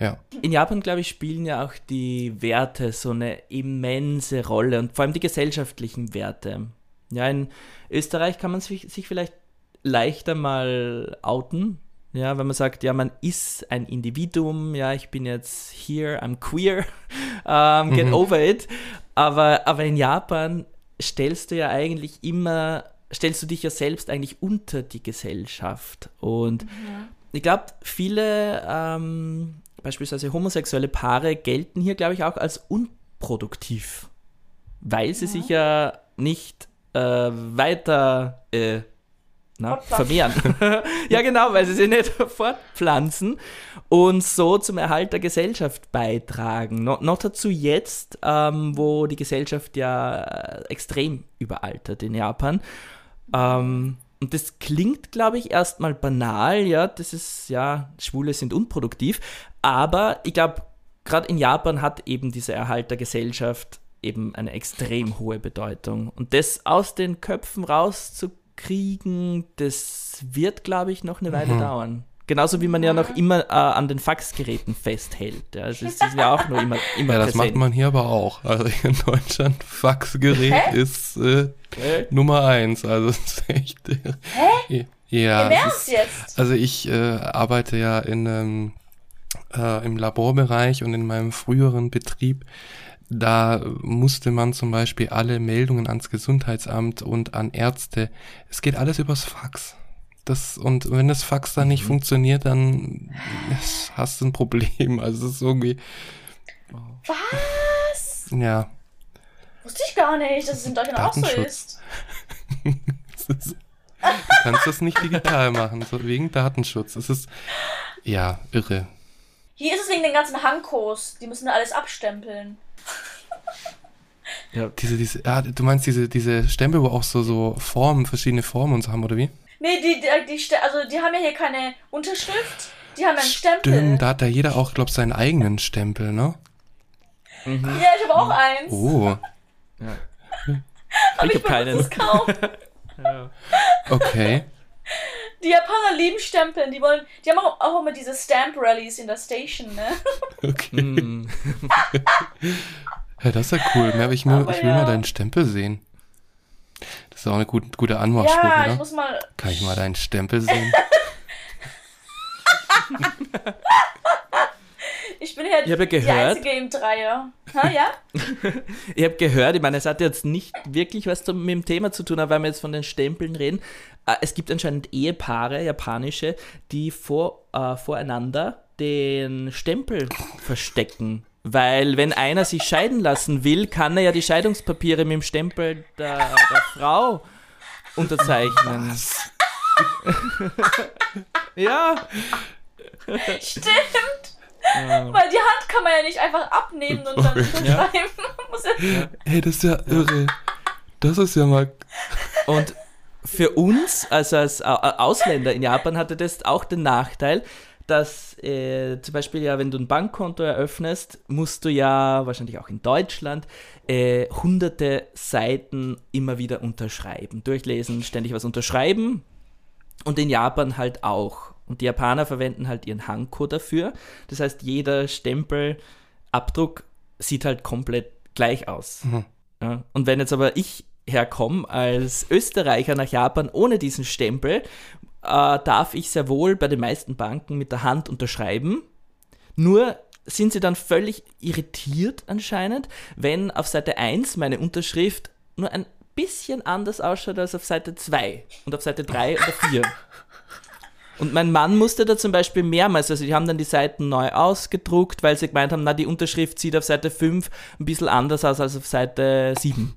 Ja. In Japan, glaube ich, spielen ja auch die Werte so eine immense Rolle und vor allem die gesellschaftlichen Werte. Ja, in Österreich kann man sich, sich vielleicht leichter mal outen. Ja, wenn man sagt, ja, man ist ein Individuum, ja, ich bin jetzt here, I'm queer, um, get Mhm. over it. Aber, aber in Japan stellst du ja eigentlich immer, stellst du dich ja selbst eigentlich unter die Gesellschaft. Und ich glaube, viele ähm, beispielsweise homosexuelle Paare gelten hier, glaube ich, auch als unproduktiv, weil sie sich ja nicht äh, weiter äh, na, vermehren. ja, genau, weil sie sich nicht fortpflanzen und so zum Erhalt der Gesellschaft beitragen. No, noch dazu jetzt, ähm, wo die Gesellschaft ja äh, extrem überaltert in Japan. Ähm, und das klingt, glaube ich, erstmal banal, ja, das ist, ja, Schwule sind unproduktiv, aber ich glaube, gerade in Japan hat eben dieser Erhalt der Gesellschaft eben eine extrem hohe Bedeutung. Und das aus den Köpfen raus zu kriegen, das wird, glaube ich, noch eine Weile mhm. dauern. Genauso wie man ja noch immer äh, an den Faxgeräten festhält. Ja, das ist, ja auch nur immer, immer Ja, das präsent. macht man hier aber auch. Also in Deutschland, Faxgerät Hä? ist äh, Nummer eins. Also es ist echt. Hä? Ja. Ernst jetzt? Also ich äh, arbeite ja in, ähm, äh, im Laborbereich und in meinem früheren Betrieb da musste man zum Beispiel alle Meldungen ans Gesundheitsamt und an Ärzte. Es geht alles übers Fax. Das, und wenn das Fax dann nicht mhm. funktioniert, dann hast du ein Problem. Also es ist irgendwie. Was? Ja. Wusste ich gar nicht, dass es in Deutschland auch so ist. ist du kannst das nicht digital machen, so wegen Datenschutz. Es ist ja irre. Hier ist es wegen den ganzen Hankos. Die müssen alles abstempeln. Ja. Diese, diese, ah, du meinst diese, diese Stempel, wo auch so, so Formen, verschiedene Formen und so haben, oder wie? Nee, die, die, die, also die haben ja hier keine Unterschrift, die haben einen Stempel. Stimmt, da hat ja jeder auch, glaub seinen eigenen Stempel, ne? Mhm. Ja, ich habe auch eins. Oh. Ja. Aber ich, ich habe keinen. Kaum. ja. Okay. Die Japaner lieben Stempeln, die wollen, die haben auch, auch immer diese Stamp-Rallies in der Station, ne? Okay. Mm. ja, das ist ja cool. Mehr, ich, will, ich will ja. mal deinen Stempel sehen. Das ist auch eine gute, gute Anmachspruch, ja, oder? Ich muss mal... Kann ich mal deinen Stempel sehen? Ich bin ja, ich die, die Einzige im Dreier. Ha, ja? ich habe gehört, ich meine, es hat jetzt nicht wirklich was mit dem Thema zu tun, aber wenn wir jetzt von den Stempeln reden, äh, es gibt anscheinend Ehepaare, japanische, die vor, äh, voreinander den Stempel verstecken. Weil wenn einer sich scheiden lassen will, kann er ja die Scheidungspapiere mit dem Stempel der, der Frau unterzeichnen. Was? ja. Stimmt. Ja. Weil die Hand kann man ja nicht einfach abnehmen und dann unterschreiben. Ja. Hey, das ist ja irre. Das ist ja mal. Und für uns, also als Ausländer in Japan, hatte das auch den Nachteil, dass äh, zum Beispiel ja, wenn du ein Bankkonto eröffnest, musst du ja, wahrscheinlich auch in Deutschland, äh, hunderte Seiten immer wieder unterschreiben, durchlesen, ständig was unterschreiben. Und in Japan halt auch. Und die Japaner verwenden halt ihren Hanko dafür. Das heißt, jeder Stempelabdruck sieht halt komplett gleich aus. Mhm. Ja, und wenn jetzt aber ich herkomme als Österreicher nach Japan ohne diesen Stempel, äh, darf ich sehr wohl bei den meisten Banken mit der Hand unterschreiben. Nur sind sie dann völlig irritiert anscheinend, wenn auf Seite 1 meine Unterschrift nur ein bisschen anders ausschaut als auf Seite 2 und auf Seite 3 oder 4. Und mein Mann musste da zum Beispiel mehrmals, also die haben dann die Seiten neu ausgedruckt, weil sie gemeint haben, na, die Unterschrift sieht auf Seite 5 ein bisschen anders aus als auf Seite 7.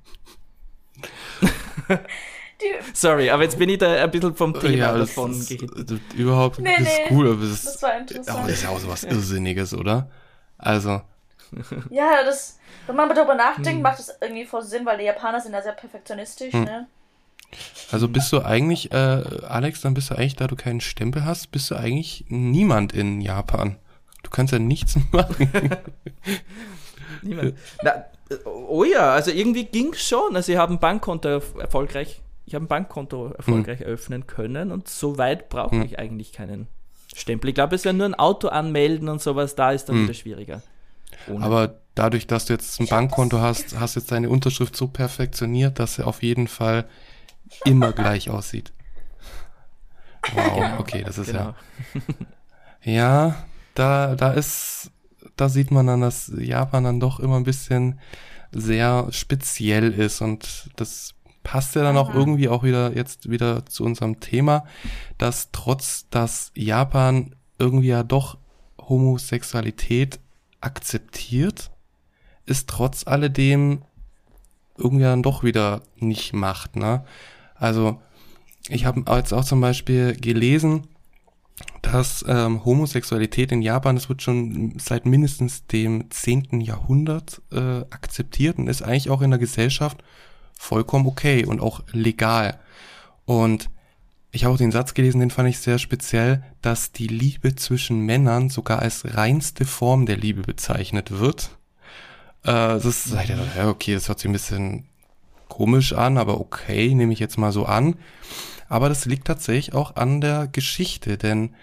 Sorry, aber jetzt bin ich da ein bisschen vom Thema ja, davon gehittet. Überhaupt nee, ist nee, cool, aber das, das war interessant. Aber das ist ja auch so was Irrsinniges, oder? Also. Ja, das, wenn man darüber nachdenkt, hm. macht das irgendwie voll Sinn, weil die Japaner sind ja sehr perfektionistisch, hm. ne? Also bist du eigentlich, äh, Alex, dann bist du eigentlich, da du keinen Stempel hast, bist du eigentlich niemand in Japan. Du kannst ja nichts machen. niemand. Na, oh ja, also irgendwie ging es schon. Also ich habe ein Bankkonto erfolgreich, ich habe ein Bankkonto erfolgreich hm. öffnen können und so weit brauche hm. ich eigentlich keinen Stempel. Ich glaube, es wäre nur ein Auto anmelden und sowas, da ist dann hm. wieder schwieriger. Ohne. Aber dadurch, dass du jetzt ein Bankkonto hast, hast jetzt deine Unterschrift so perfektioniert, dass sie auf jeden Fall immer gleich aussieht. Wow, okay, das ist genau. ja. Ja, da, da ist, da sieht man dann, dass Japan dann doch immer ein bisschen sehr speziell ist und das passt ja dann auch irgendwie auch wieder jetzt wieder zu unserem Thema, dass trotz, dass Japan irgendwie ja doch Homosexualität akzeptiert, ist trotz alledem irgendwie dann doch wieder nicht macht, ne? Also ich habe jetzt auch zum Beispiel gelesen, dass ähm, Homosexualität in Japan, das wird schon seit mindestens dem 10. Jahrhundert äh, akzeptiert und ist eigentlich auch in der Gesellschaft vollkommen okay und auch legal. Und ich habe auch den Satz gelesen, den fand ich sehr speziell, dass die Liebe zwischen Männern sogar als reinste Form der Liebe bezeichnet wird. Äh, das ist, ja, okay, das hört sich ein bisschen komisch an, aber okay, nehme ich jetzt mal so an. Aber das liegt tatsächlich auch an der Geschichte, denn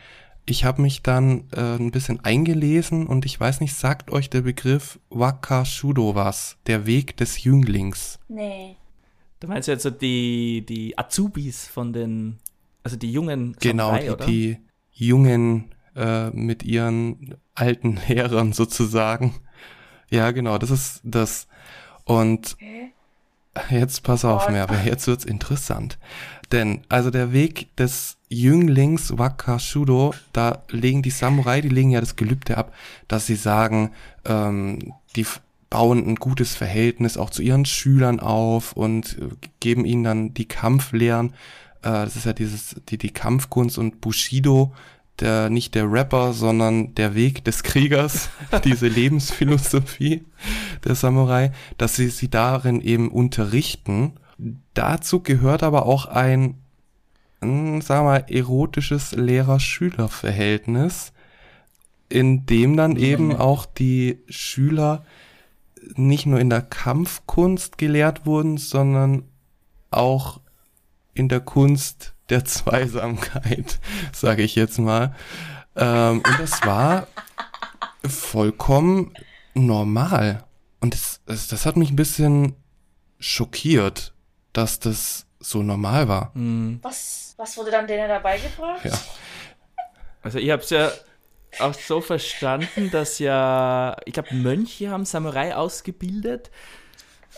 ich habe mich dann äh, ein bisschen eingelesen und ich weiß nicht, sagt euch der Begriff Wakashudo was? Der Weg des Jünglings. Nee. Da meinst du jetzt so die, die Azubis von den, also die jungen Genau, Samurai, die, oder? die Jungen äh, mit ihren alten Lehrern sozusagen. Ja, genau, das ist das. Und Hä? Jetzt pass auf. Merve, jetzt wird's interessant. Denn, also der Weg des Jünglings Wakashudo, da legen die Samurai, die legen ja das Gelübde ab, dass sie sagen, ähm, die bauen ein gutes Verhältnis auch zu ihren Schülern auf und äh, geben ihnen dann die Kampflehren. Äh, das ist ja dieses, die, die Kampfkunst und Bushido, der, nicht der Rapper, sondern der Weg des Kriegers, diese Lebensphilosophie der Samurai, dass sie sie darin eben unterrichten. Dazu gehört aber auch ein, mh, sagen wir mal, erotisches Lehrer-Schüler-Verhältnis, in dem dann eben auch die Schüler nicht nur in der Kampfkunst gelehrt wurden, sondern auch in der Kunst der Zweisamkeit, sage ich jetzt mal. Ähm, und das war vollkommen normal. Und das, das, das hat mich ein bisschen schockiert, dass das so normal war. Hm. Was, was wurde dann denen dabei gebracht? Ja. Also ich habe es ja auch so verstanden, dass ja, ich glaube, Mönche haben Samurai ausgebildet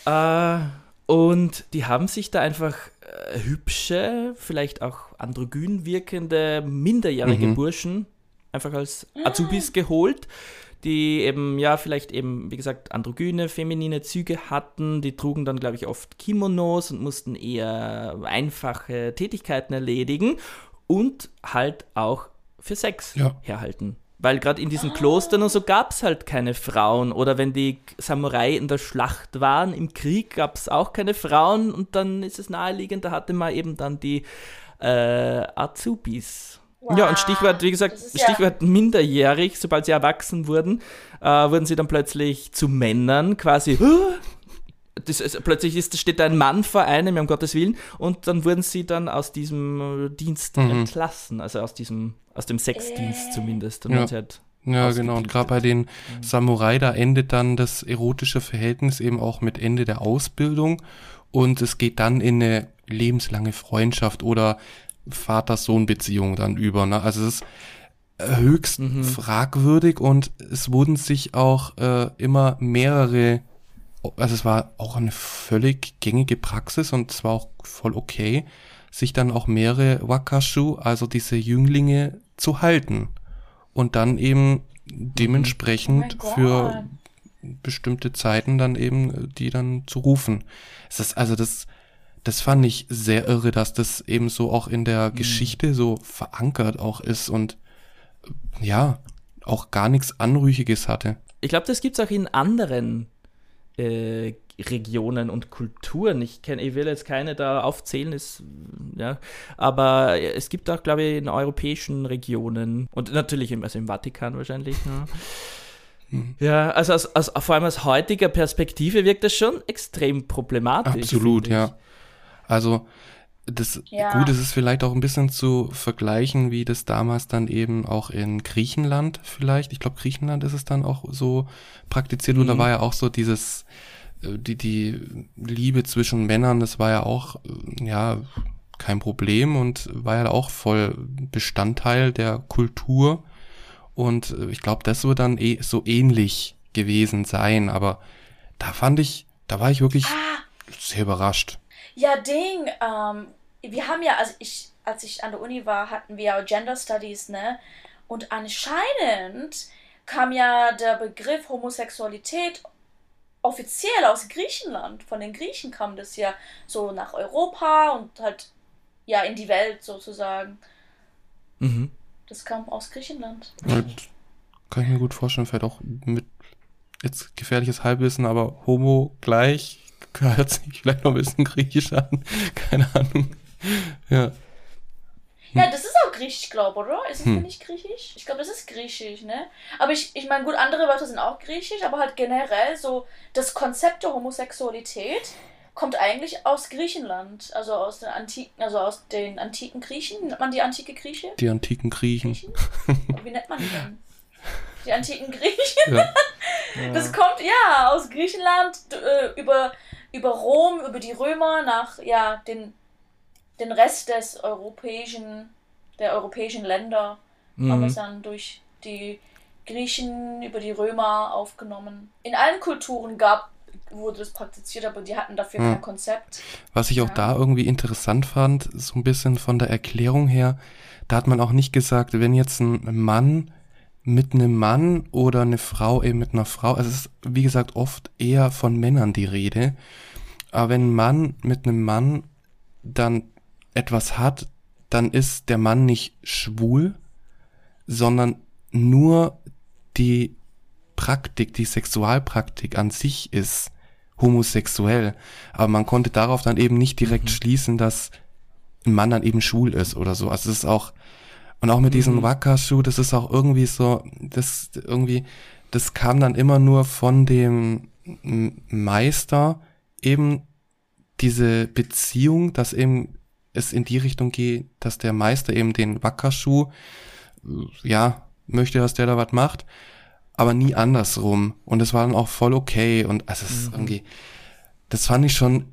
äh, und die haben sich da einfach äh, hübsche, vielleicht auch androgyn wirkende, minderjährige Mhm. Burschen einfach als Azubis geholt, die eben, ja, vielleicht eben, wie gesagt, androgyne, feminine Züge hatten. Die trugen dann, glaube ich, oft Kimonos und mussten eher einfache Tätigkeiten erledigen und halt auch für Sex Ja. herhalten. Weil gerade in diesen Klostern und so gab es halt keine Frauen. Oder wenn die Samurai in der Schlacht waren, im Krieg gab es auch keine Frauen. Und dann ist es naheliegend, da hatte man eben dann die äh, Azubis. Ja, und Stichwort, wie gesagt, ja- Stichwort minderjährig, sobald sie erwachsen wurden, äh, wurden sie dann plötzlich zu Männern, quasi. Das ist, plötzlich ist, steht da ein Mann vor einem, um Gottes Willen, und dann wurden sie dann aus diesem Dienst Mhm. entlassen, also aus diesem, aus dem Sexdienst Äh. zumindest. Dann Ja. halt Ja, genau. Und gerade bei den Samurai, da endet dann das erotische Verhältnis eben auch mit Ende der Ausbildung. Und es geht dann in eine lebenslange Freundschaft oder Vater-Sohn-Beziehung dann über. Ne? Also es ist äh, höchst Mhm. fragwürdig und es wurden sich auch äh, immer mehrere, also es war auch eine völlig gängige Praxis und es war auch voll okay, sich dann auch mehrere Wakashu, also diese Jünglinge, zu halten und dann eben dementsprechend Oh für bestimmte Zeiten dann eben äh, die dann zu rufen. Es ist also das das fand ich sehr irre, dass das eben so auch in der Geschichte so verankert auch ist und äh, ja, auch gar nichts Anrüchiges hatte. Ich glaube, das gibt es auch in anderen äh, Regionen und Kulturen. Ich, kenn, ich will jetzt keine da aufzählen, ist, ja, aber es gibt auch, glaube ich, in europäischen Regionen und natürlich im, also im Vatikan wahrscheinlich. Ja. Ja, also aus, aus, vor allem aus heutiger Perspektive wirkt das schon extrem problematisch. Absolut, ja. Also das Ja. gut, es ist vielleicht auch ein bisschen zu vergleichen, wie das damals dann eben auch in Griechenland vielleicht. Ich glaube, Griechenland ist es dann auch so praktiziert und da Mhm. war ja auch so dieses äh, die die Liebe zwischen Männern, das war ja auch äh, ja kein Problem und war ja auch voll Bestandteil der Kultur und äh, ich glaube, das wird dann eh so ähnlich gewesen sein, aber da fand ich, da war ich wirklich Ah, sehr überrascht. Ja, Ding. Ähm, wir haben ja, also ich, als ich an der Uni war, hatten wir ja Gender Studies, ne? Und anscheinend kam ja der Begriff Homosexualität offiziell aus Griechenland. Von den Griechen kam das ja so nach Europa und halt ja in die Welt sozusagen. Mhm. Das kam aus Griechenland. Und kann ich mir gut vorstellen, vielleicht auch mit jetzt gefährliches Halbwissen, aber Homo gleich hört sich vielleicht noch ein bisschen griechisch an. Keine Ahnung. Ja. Ja, das ist auch griechisch, glaube oder? Ist es Hm. nicht griechisch? Ich glaube, das ist griechisch, ne? Aber ich, ich meine, gut, andere Wörter sind auch griechisch, aber halt generell so das Konzept der Homosexualität kommt eigentlich aus Griechenland, also aus den antiken, also aus den antiken Griechen. Nennt man die antike Grieche? Die antiken Griechen. Griechen? Wie nennt man die denn? Die antiken Griechen. Ja. Das kommt ja aus Griechenland äh, über, über Rom, über die Römer nach ja den, den Rest des europäischen, der europäischen Länder mhm. haben es dann durch die Griechen über die Römer aufgenommen. In allen Kulturen gab wurde das praktiziert, aber die hatten dafür hm. kein Konzept. Was ich auch ja. da irgendwie interessant fand, so ein bisschen von der Erklärung her, da hat man auch nicht gesagt, wenn jetzt ein Mann mit einem Mann oder eine Frau eben mit einer Frau, also es ist wie gesagt oft eher von Männern die Rede, aber wenn ein Mann mit einem Mann dann etwas hat, dann ist der Mann nicht schwul, sondern nur die Praktik, die Sexualpraktik an sich ist homosexuell. Aber man konnte darauf dann eben nicht direkt mhm. schließen, dass ein Mann dann eben schwul ist oder so. Also es ist auch, und auch mit mhm. diesem Waka-Schuh, das ist auch irgendwie so, das irgendwie, das kam dann immer nur von dem Meister eben diese Beziehung, dass eben es in die Richtung geht, dass der Meister eben den Wackerschuh, ja, möchte, dass der da was macht aber nie andersrum. Und es war dann auch voll okay. Und also es mhm. irgendwie, das fand ich schon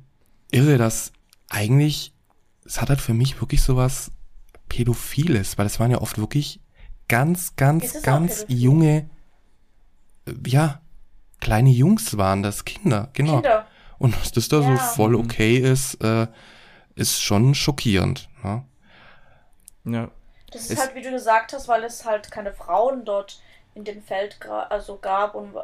irre, dass eigentlich, es hat halt für mich wirklich sowas Pädophiles, weil es waren ja oft wirklich ganz, ganz, ganz junge, äh, ja, kleine Jungs waren das, Kinder, genau. Kinder. Und dass das da ja. so voll okay ist, äh, ist schon schockierend. Ne? Ja. Das ist, ist halt, wie du gesagt hast, weil es halt keine Frauen dort in dem Feld also gab und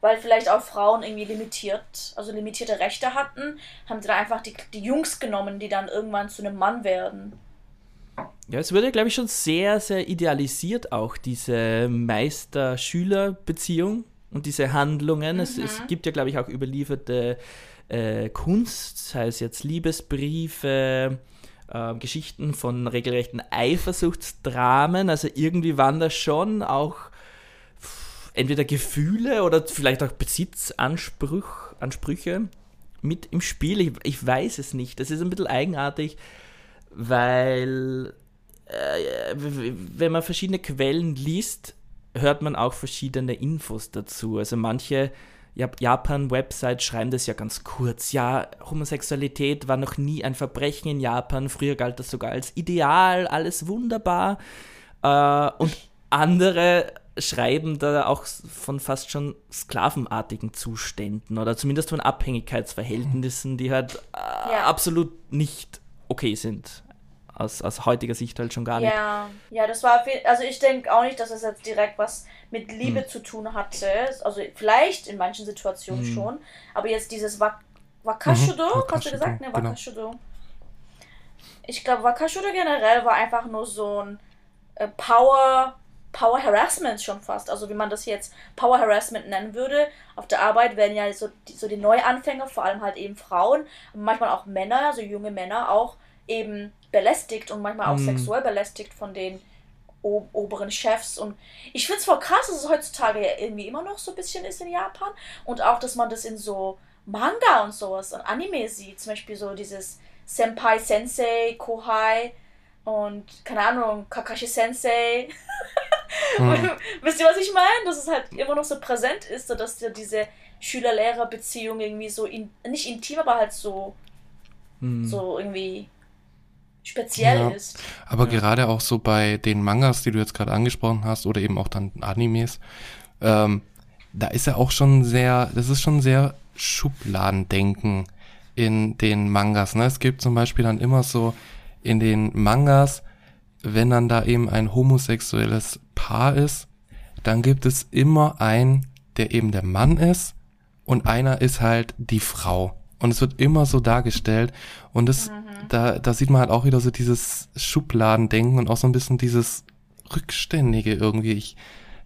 weil vielleicht auch Frauen irgendwie limitiert, also limitierte Rechte hatten, haben sie dann einfach die, die Jungs genommen, die dann irgendwann zu einem Mann werden. Ja, es wurde, glaube ich, schon sehr, sehr idealisiert auch, diese Meister-Schüler-Beziehung und diese Handlungen. Mhm. Es, es, mhm. gibt ja, glaube ich, auch überlieferte äh, Kunst, sei es jetzt Liebesbriefe, äh, Geschichten von regelrechten Eifersuchtsdramen. Also irgendwie waren das schon auch entweder Gefühle oder vielleicht auch Besitzansprüche mit im Spiel. Ich, ich weiß es nicht. Das ist ein bisschen eigenartig, weil äh, wenn man verschiedene Quellen liest, hört man auch verschiedene Infos dazu. Also manche Japan-Websites schreiben das ja ganz kurz. Ja, Homosexualität war noch nie ein Verbrechen in Japan. Früher galt das sogar als Ideal, alles wunderbar. Äh, und andere schreiben da auch von fast schon sklavenartigen Zuständen oder zumindest von Abhängigkeitsverhältnissen, die halt äh, ja. absolut nicht okay sind. Aus, aus heutiger Sicht halt schon gar nicht. Ja, ja, das war, viel, also ich denke auch nicht, dass es jetzt direkt was mit Liebe hm. zu tun hatte. Also vielleicht in manchen Situationen hm. schon, aber jetzt dieses Wak Wakashudo, mhm, hast du gesagt? Ne. Wakashudo. Genau. Ich glaube, Wakashudo generell war einfach nur so ein äh, Power Power Harassment schon fast, also wie man das jetzt Power Harassment nennen würde. Auf der Arbeit werden ja so die, so die Neuanfänger, vor allem halt eben Frauen, manchmal auch Männer, also junge Männer, auch eben belästigt und manchmal auch mhm. sexuell belästigt von den oberen Chefs. Und ich finde es voll krass, dass es heutzutage ja irgendwie immer noch so ein bisschen ist in Japan. Und auch, dass man das in so Manga und sowas und Anime sieht. Zum Beispiel so dieses Senpai Sensei, Kohai und keine Ahnung, Kakashi Sensei. Hm. Wisst ihr, was ich meine? Dass es halt immer noch so präsent ist, so dass diese Schüler-Lehrer-Beziehung irgendwie so in, nicht intim, aber halt so hm. so irgendwie speziell ja, ist. Aber ja. gerade auch so bei den Mangas, die du jetzt gerade angesprochen hast, oder eben auch dann Animes, ähm, da ist ja auch schon sehr, das ist schon sehr Schubladendenken in den Mangas. Ne? Es gibt zum Beispiel dann immer so in den Mangas, wenn dann da eben ein homosexuelles Paar ist, dann gibt es immer einen, der eben der Mann ist und einer ist halt die Frau. Und es wird immer so dargestellt. Und das, mhm. da, da sieht man halt auch wieder so dieses Schubladendenken und auch so ein bisschen dieses Rückständige irgendwie. Ich,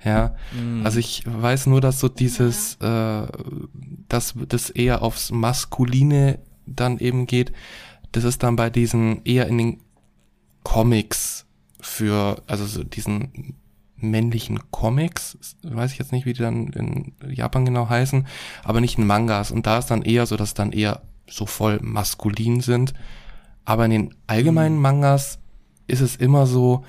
ja, mhm. also ich weiß nur, dass so dieses, mhm. äh, dass das eher aufs Maskuline dann eben geht. Das ist dann bei diesen eher in den Comics für, also so diesen männlichen Comics, weiß ich jetzt nicht, wie die dann in Japan genau heißen, aber nicht in Mangas. Und da ist dann eher so, dass dann eher so voll maskulin sind. Aber in den allgemeinen Mangas ist es immer so,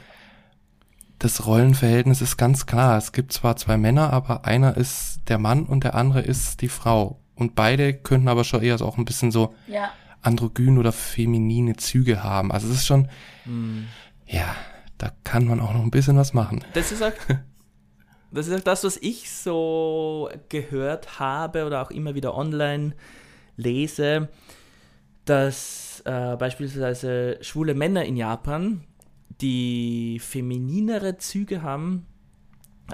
das Rollenverhältnis ist ganz klar. Es gibt zwar zwei Männer, aber einer ist der Mann und der andere ist die Frau. Und beide könnten aber schon eher so auch ein bisschen so Ja. androgyn oder feminine Züge haben. Also es ist schon, ja, da kann man auch noch ein bisschen was machen. Das ist auch, das ist auch das, was ich so gehört habe oder auch immer wieder online lese, dass äh, beispielsweise schwule Männer in Japan, die femininere Züge haben,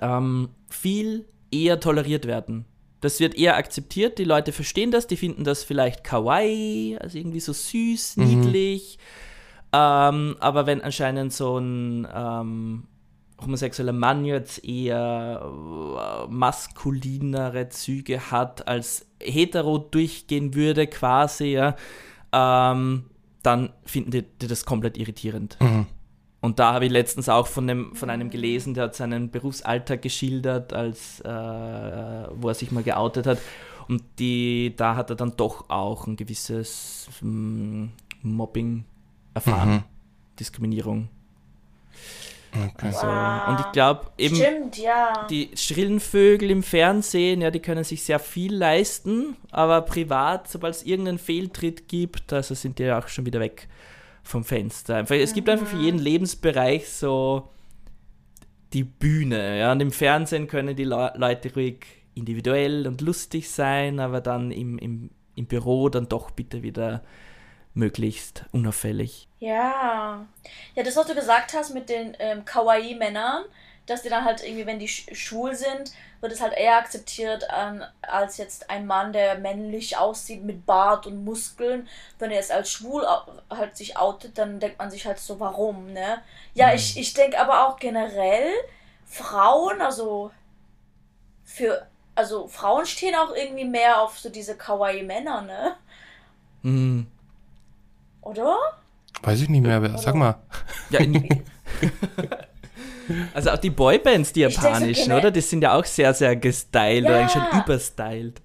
ähm, viel eher toleriert werden. Das wird eher akzeptiert, die Leute verstehen das, die finden das vielleicht kawaii, also irgendwie so süß, niedlich. Ähm, aber wenn anscheinend so ein ähm, homosexueller Mann jetzt eher äh, maskulinere Züge hat, als hetero durchgehen würde, quasi, ja, ähm, dann finden die, die das komplett irritierend. Mhm. Und da habe ich letztens auch von, dem, von einem gelesen, der hat seinen Berufsalltag geschildert, als äh, wo er sich mal geoutet hat. Und die, da hat er dann doch auch ein gewisses mm, Mobbing erfahren, Mhm. Diskriminierung. Okay. Also, Wow. Und ich glaube, eben Stimmt, ja. die schrillen Vögel im Fernsehen, ja, die können sich sehr viel leisten, aber privat, sobald es irgendeinen Fehltritt gibt, also sind die ja auch schon wieder weg vom Fenster. Es gibt einfach für jeden Lebensbereich so die Bühne. Ja, und im Fernsehen können die Le Leute ruhig individuell und lustig sein, aber dann im, im, im Büro dann doch bitte wieder möglichst unauffällig. Ja. Ja, das, was du gesagt hast mit den ähm, Kawaii-Männern, dass die dann halt irgendwie, wenn die sch schwul sind, wird es halt eher akzeptiert an, als jetzt ein Mann, der männlich aussieht mit Bart und Muskeln. Wenn er jetzt als schwul halt sich outet, dann denkt man sich halt so, warum, ne? Ja, ich, ich denke aber auch generell, Frauen, also für, also Frauen stehen auch irgendwie mehr auf so diese Kawaii-Männer, ne? Hm. Oder? Weiß ich nicht mehr, wer, sag mal. Ja, in, also auch die Boybands, die so japanischen, oder? Die sind ja auch sehr, sehr gestylt oder Ja. eigentlich schon überstylt.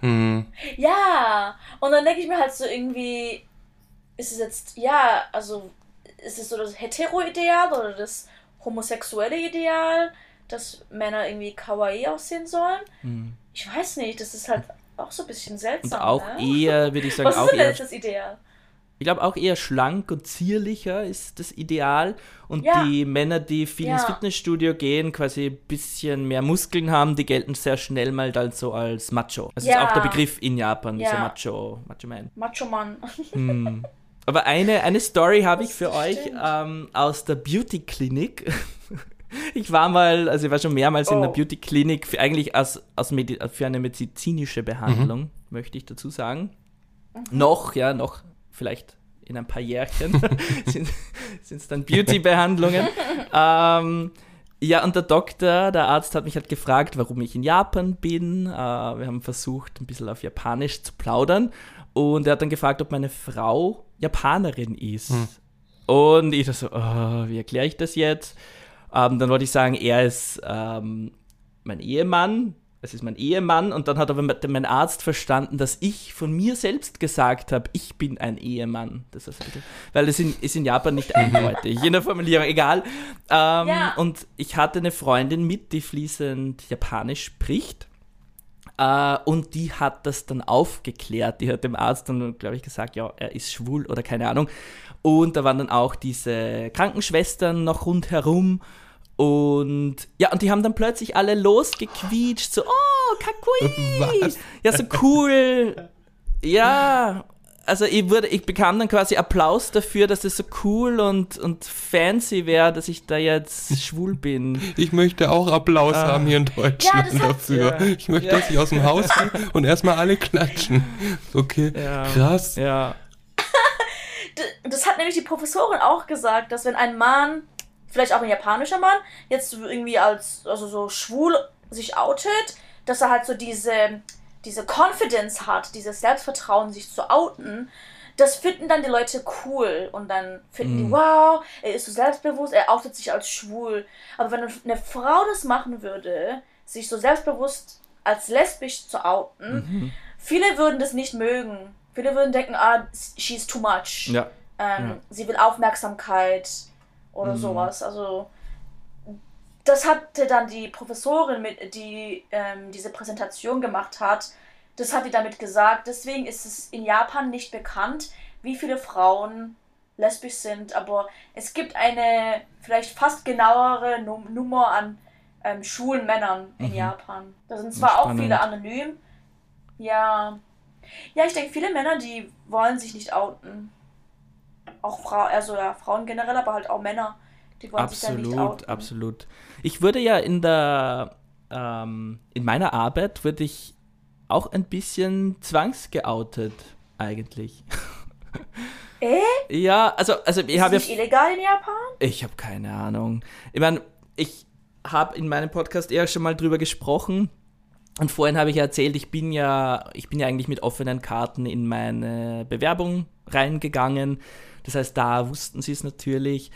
Hm, Ja, und dann denke ich mir halt so irgendwie, ist es jetzt, ja, also ist es so das Hetero-Ideal oder das homosexuelle Ideal, dass Männer irgendwie kawaii aussehen sollen? Hm. Ich weiß nicht, das ist halt auch so ein bisschen Und seltsam. auch ne? eher, würde ich sagen, Was ist auch denn eher, das Ideal? Ich glaube auch eher schlank und zierlicher ist das Ideal. Und Ja. die Männer, die viel ins Ja. Fitnessstudio gehen, quasi ein bisschen mehr Muskeln haben, die gelten sehr schnell mal dann so als Macho. Das ist Ja. auch der Begriff in Japan, dieser Ja. Macho, Macho Man. Macho-Mann. Hm. Aber eine, eine Story habe ich für euch ähm, aus der Beauty-Klinik. Ich war mal, also ich war schon mehrmals in der Oh. Beauty-Klinik, für, eigentlich aus, aus Medi für eine medizinische Behandlung, möchte ich dazu sagen. Noch, ja, noch, vielleicht in ein paar Jährchen sind es dann Beauty-Behandlungen. ähm, ja, und der Doktor, der Arzt hat mich halt gefragt, warum ich in Japan bin. Äh, wir haben versucht, ein bisschen auf Japanisch zu plaudern. Und er hat dann gefragt, ob meine Frau Japanerin ist. Und ich dachte so, oh, wie erkläre ich das jetzt? Ähm, dann wollte ich sagen, er ist ähm, mein Ehemann. Es ist mein Ehemann. Und dann hat aber mein Arzt verstanden, dass ich von mir selbst gesagt habe, ich bin ein Ehemann. Das ist bisschen, weil es in, ist in Japan nicht eindeutig. In der Formulierung, egal. Ähm, Ja. Und ich hatte eine Freundin mit, die fließend Japanisch spricht. Äh, und die hat das dann aufgeklärt. Die hat dem Arzt dann, glaube ich, gesagt, ja, er ist schwul oder keine Ahnung. Und da waren dann auch diese Krankenschwestern noch rundherum. Und ja, und die haben dann plötzlich alle losgequietscht, so, oh, Kakui! Was? Ja, so cool. Ja, also ich, wurde, ich bekam dann quasi Applaus dafür, dass es so cool und, und fancy wäre, dass ich da jetzt schwul bin. Ich möchte auch Applaus Ah. haben hier in Ja, Deutschland das hat- dafür. Ja. Ich möchte, Ja. dass ich aus dem Haus gehe und erstmal alle klatschen. Okay, Ja. krass. Ja. Das hat nämlich die Professorin auch gesagt, dass wenn ein Mann, vielleicht auch ein japanischer Mann, jetzt irgendwie als, also so schwul sich outet, dass er halt so diese, diese Confidence hat, dieses Selbstvertrauen, sich zu outen. Das finden dann die Leute cool und dann finden die, Mhm. wow, er ist so selbstbewusst, er outet sich als schwul. Aber wenn eine Frau das machen würde, sich so selbstbewusst als lesbisch zu outen, Mhm. Viele würden das nicht mögen. Viele würden denken, ah, she's too much. Ja. Ähm, Ja. Sie will Aufmerksamkeit oder Mhm. sowas. Also das hatte dann die Professorin, mit, die ähm, diese Präsentation gemacht hat, das hat die damit gesagt. Deswegen ist es in Japan nicht bekannt, wie viele Frauen lesbisch sind, aber es gibt eine vielleicht fast genauere Num Nummer an ähm, schwulen Männern in Mhm. Japan. Da sind zwar auch viele anonym. Ja. Ja, ich denke, viele Männer, die wollen sich nicht outen. Auch Frau, also ja, Frauen generell, aber halt auch Männer, die wollen sich dann nicht Absolut, outen. absolut. Ich wurde ja in der, ähm, in meiner Arbeit wurde ich auch ein bisschen zwangsgeoutet, eigentlich. Äh? Ja, also, also ich Ist habe es ja nicht illegal in Japan? Ich habe keine Ahnung. Ich meine, ich habe in meinem Podcast eher schon mal drüber gesprochen. Und vorhin habe ich ja erzählt, ich bin ja, ich bin ja eigentlich mit offenen Karten in meine Bewerbung reingegangen. Das heißt, da wussten sie es natürlich.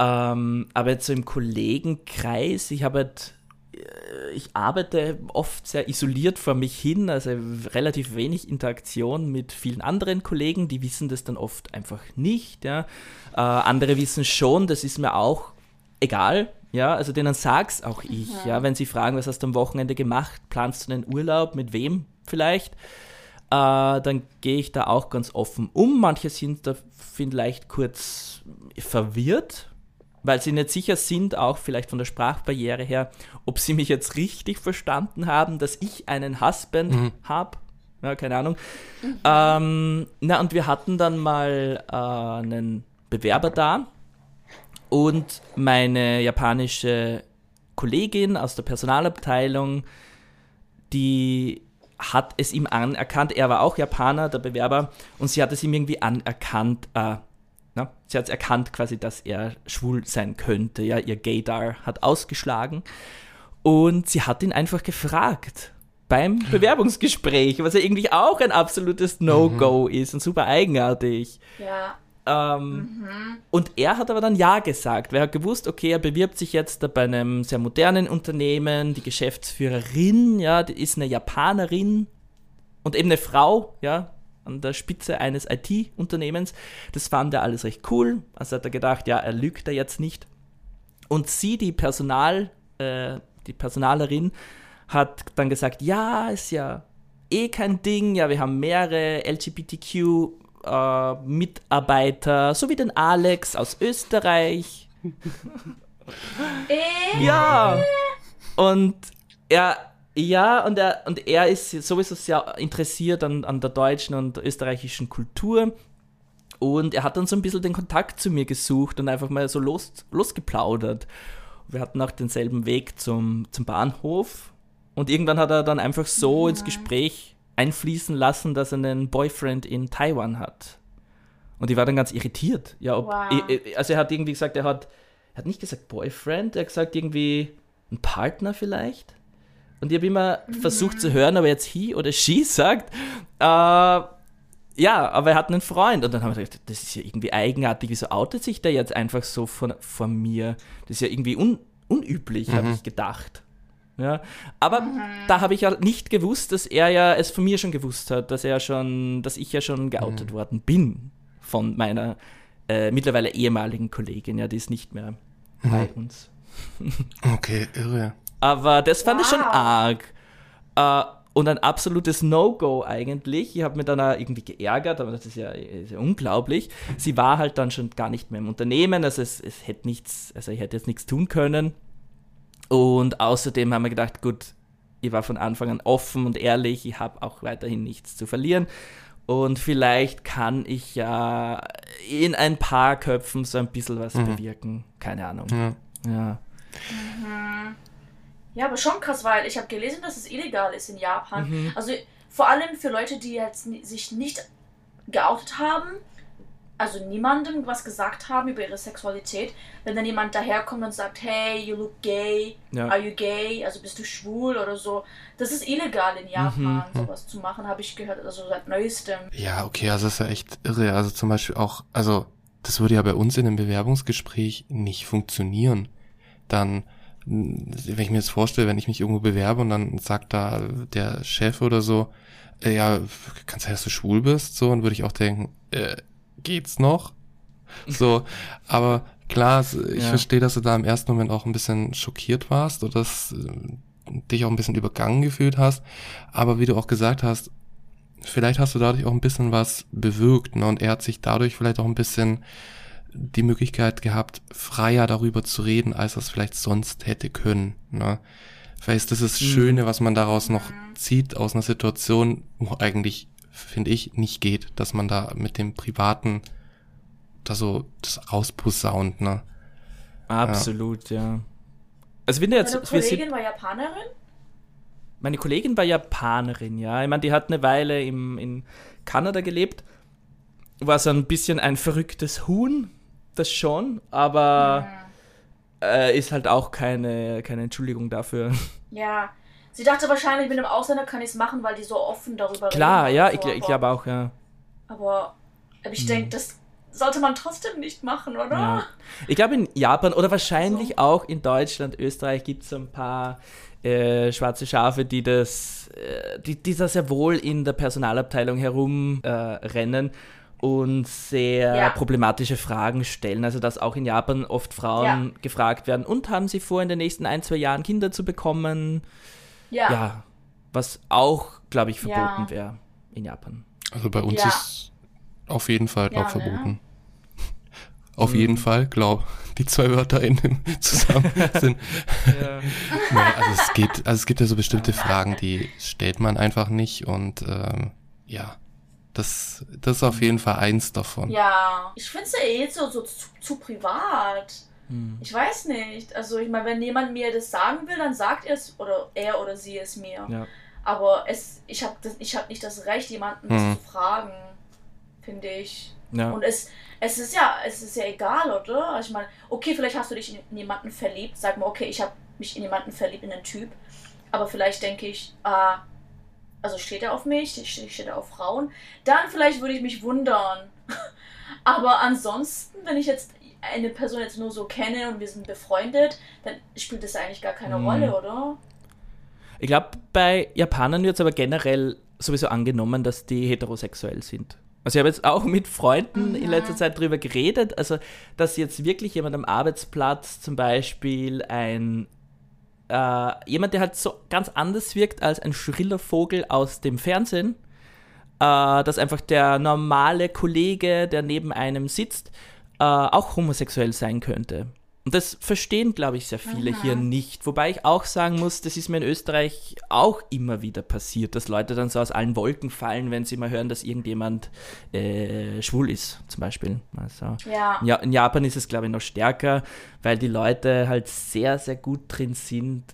Ähm, aber jetzt so im Kollegenkreis, ich habe halt, äh, ich arbeite oft sehr isoliert vor mich hin, also relativ wenig Interaktion mit vielen anderen Kollegen, die wissen das dann oft einfach nicht. Ja. Äh, andere wissen schon, das ist mir auch egal. Ja, also denen sag's auch ich. Ja, wenn sie fragen, was hast du am Wochenende gemacht, planst du einen Urlaub, mit wem vielleicht, äh, dann gehe ich da auch ganz offen um. Manche sind da vielleicht kurz verwirrt, weil sie nicht sicher sind, auch vielleicht von der Sprachbarriere her, ob sie mich jetzt richtig verstanden haben, dass ich einen Husband Mhm. habe. Ja, keine Ahnung. Ähm, na, und wir hatten dann mal äh, einen Bewerber da und meine japanische Kollegin aus der Personalabteilung, die hat es ihm anerkannt. Er war auch Japaner, der Bewerber, und sie hat es ihm irgendwie anerkannt. Äh, na, sie hat es erkannt quasi, dass er schwul sein könnte. Ja, ihr Gaydar hat ausgeschlagen. Und sie hat ihn einfach gefragt beim Bewerbungsgespräch, was ja irgendwie auch ein absolutes No-Go ist und super eigenartig. Ja. Ähm, Und er hat aber dann Ja gesagt, weil er hat gewusst, okay, er bewirbt sich jetzt bei einem sehr modernen Unternehmen, die Geschäftsführerin, ja, die ist eine Japanerin und eben eine Frau, ja, an der Spitze eines IT-Unternehmens. Das fand er alles recht cool. Also hat er gedacht, ja, er lügt da jetzt nicht. Und sie, die Personal, äh, die Personalerin, hat dann gesagt, ja, ist ja eh kein Ding, ja, wir haben mehrere LGBTQ äh, Mitarbeiter, so wie den Alex aus Österreich. Äh, Ja. Und er, ja, und er, und er ist sowieso sehr interessiert an, an der deutschen und österreichischen Kultur. Und er hat dann so ein bisschen den Kontakt zu mir gesucht und einfach mal so los, losgeplaudert. Wir hatten auch denselben Weg zum, zum Bahnhof. Und irgendwann hat er dann einfach so ins Gespräch einfließen lassen, dass er einen Boyfriend in Taiwan hat. Und ich war dann ganz irritiert. Ja, ob, Wow. also er hat irgendwie gesagt, er hat, er hat nicht gesagt Boyfriend, er hat gesagt irgendwie ein Partner vielleicht. Und ich habe immer versucht zu hören, ob er jetzt he oder she sagt. Äh, ja, aber er hat einen Freund. Und dann haben wir gedacht, das ist ja irgendwie eigenartig. Wieso outet sich der jetzt einfach so von, von mir? Das ist ja irgendwie un, unüblich, habe ich gedacht. Ja, aber da habe ich ja nicht gewusst, dass er ja es von mir schon gewusst hat, dass er schon, dass ich ja schon geoutet worden bin von meiner äh, mittlerweile ehemaligen Kollegin. Ja, die ist nicht mehr bei uns. Okay, irre. Aber das fand ich schon Wow. arg. Äh, und ein absolutes No-Go eigentlich. Ich habe mir dann auch irgendwie geärgert, aber das ist ja, ist ja unglaublich. Sie war halt dann schon gar nicht mehr im Unternehmen, also es, es hätte nichts, also ich hätte jetzt nichts tun können. Und außerdem haben wir gedacht, gut, ich war von Anfang an offen und ehrlich, ich habe auch weiterhin nichts zu verlieren. Und vielleicht kann ich ja in ein paar Köpfen so ein bisschen was bewirken. Keine Ahnung. Ja. Ja. Ja, aber schon krass, weil ich habe gelesen, dass es illegal ist in Japan. Mhm. Also vor allem für Leute, die jetzt sich nicht geoutet haben, also niemandem was gesagt haben über ihre Sexualität, wenn dann jemand daherkommt und sagt, hey, you look gay, Ja. are you gay, also bist du schwul oder so, das ist illegal in Japan, Mhm. sowas zu machen, habe ich gehört, also seit neuestem. Ja, okay, also das ist ja echt irre. Also zum Beispiel auch, also das würde ja bei uns in einem Bewerbungsgespräch nicht funktionieren. Dann wenn ich mir jetzt vorstelle, wenn ich mich irgendwo bewerbe und dann sagt da der Chef oder so, äh, ja, kannst du, dass du schwul bist, so, und würde ich auch denken, äh, geht's noch? So, aber klar, ich Ja. verstehe, dass du da im ersten Moment auch ein bisschen schockiert warst oder dass äh, dich auch ein bisschen übergangen gefühlt hast. Aber wie du auch gesagt hast, vielleicht hast du dadurch auch ein bisschen was bewirkt, ne? Und er hat sich dadurch vielleicht auch ein bisschen die Möglichkeit gehabt, freier darüber zu reden, als er es vielleicht sonst hätte können. Ne? Vielleicht ist das das Mhm. Schöne, was man daraus noch zieht aus einer Situation, wo eigentlich, finde ich, nicht geht, dass man da mit dem Privaten da so das rausposaunt, ne? Absolut, ja. Also wenn du jetzt, Meine wir sind, Kollegin war Japanerin. meine Kollegin war Japanerin, ja. Ich meine, die hat eine Weile im, in Kanada gelebt. War so ein bisschen ein verrücktes Huhn, das schon, aber äh, ist halt auch keine, keine Entschuldigung dafür. Ja. Sie dachte wahrscheinlich, mit einem Ausländer kann ich es machen, weil die so offen darüber Klar, reden. ja, und ich, so, ich aber- glaube auch, ja. Aber aber ich Mhm. denke, das sollte man trotzdem nicht machen, oder? Ja. Ich glaube in Japan oder wahrscheinlich auch in Deutschland, Österreich gibt es ein paar äh, schwarze Schafe, die das, äh, die, die da sehr wohl in der Personalabteilung herumrennen äh, und sehr Ja. problematische Fragen stellen. Also dass auch in Japan oft Frauen gefragt werden, und haben sie vor, in den nächsten ein, zwei Jahren Kinder zu bekommen? Ja. Ja, was auch, glaube ich, Ja. verboten wäre in Japan. Also bei uns Ja. ist auf jeden Fall, Ja, ne? verboten. Auf Mhm. jeden Fall, glaub, die zwei Wörter in dem zusammen sind. Ja. Nee, also es geht, also es gibt ja so bestimmte Fragen, die stellt man einfach nicht und ähm, ja, das, das ist auf jeden Fall eins davon. Ja. Ich finde es ja eh so, so zu, zu privat. Hm. Ich weiß nicht. Also, ich meine, wenn jemand mir das sagen will, dann sagt er es oder er oder sie es mir. Ja. Aber es, ich habe hab nicht das Recht, jemanden das zu fragen, finde ich. Ja. Und es, es ist ja, es ist ja egal, oder? Also Ich meine, okay, vielleicht hast du dich in jemanden verliebt. Sag mal, okay, ich habe mich in jemanden verliebt, in einen Typ. Aber vielleicht denke ich, ah, also steht er auf mich, steht, steht er auf Frauen. Dann vielleicht würde ich mich wundern. Aber ansonsten, wenn ich jetzt eine Person jetzt nur so kenne und wir sind befreundet, dann spielt das eigentlich gar keine Mhm. Rolle, oder? Ich glaube, bei Japanern wird es aber generell sowieso angenommen, dass die heterosexuell sind. Also ich habe jetzt auch mit Freunden in Mhm. letzter Zeit darüber geredet, also dass jetzt wirklich jemand am Arbeitsplatz zum Beispiel ein äh, jemand, der halt so ganz anders wirkt als ein schriller Vogel aus dem Fernsehen, äh, dass einfach der normale Kollege, der neben einem sitzt, äh, auch homosexuell sein könnte. Und das verstehen, glaube ich, sehr viele Aha. hier nicht. Wobei ich auch sagen muss, das ist mir in Österreich auch immer wieder passiert, dass Leute dann so aus allen Wolken fallen, wenn sie mal hören, dass irgendjemand äh, schwul ist, zum Beispiel. Also, Ja. ja, in Japan ist es, glaube ich, noch stärker, weil die Leute halt sehr, sehr gut drin sind,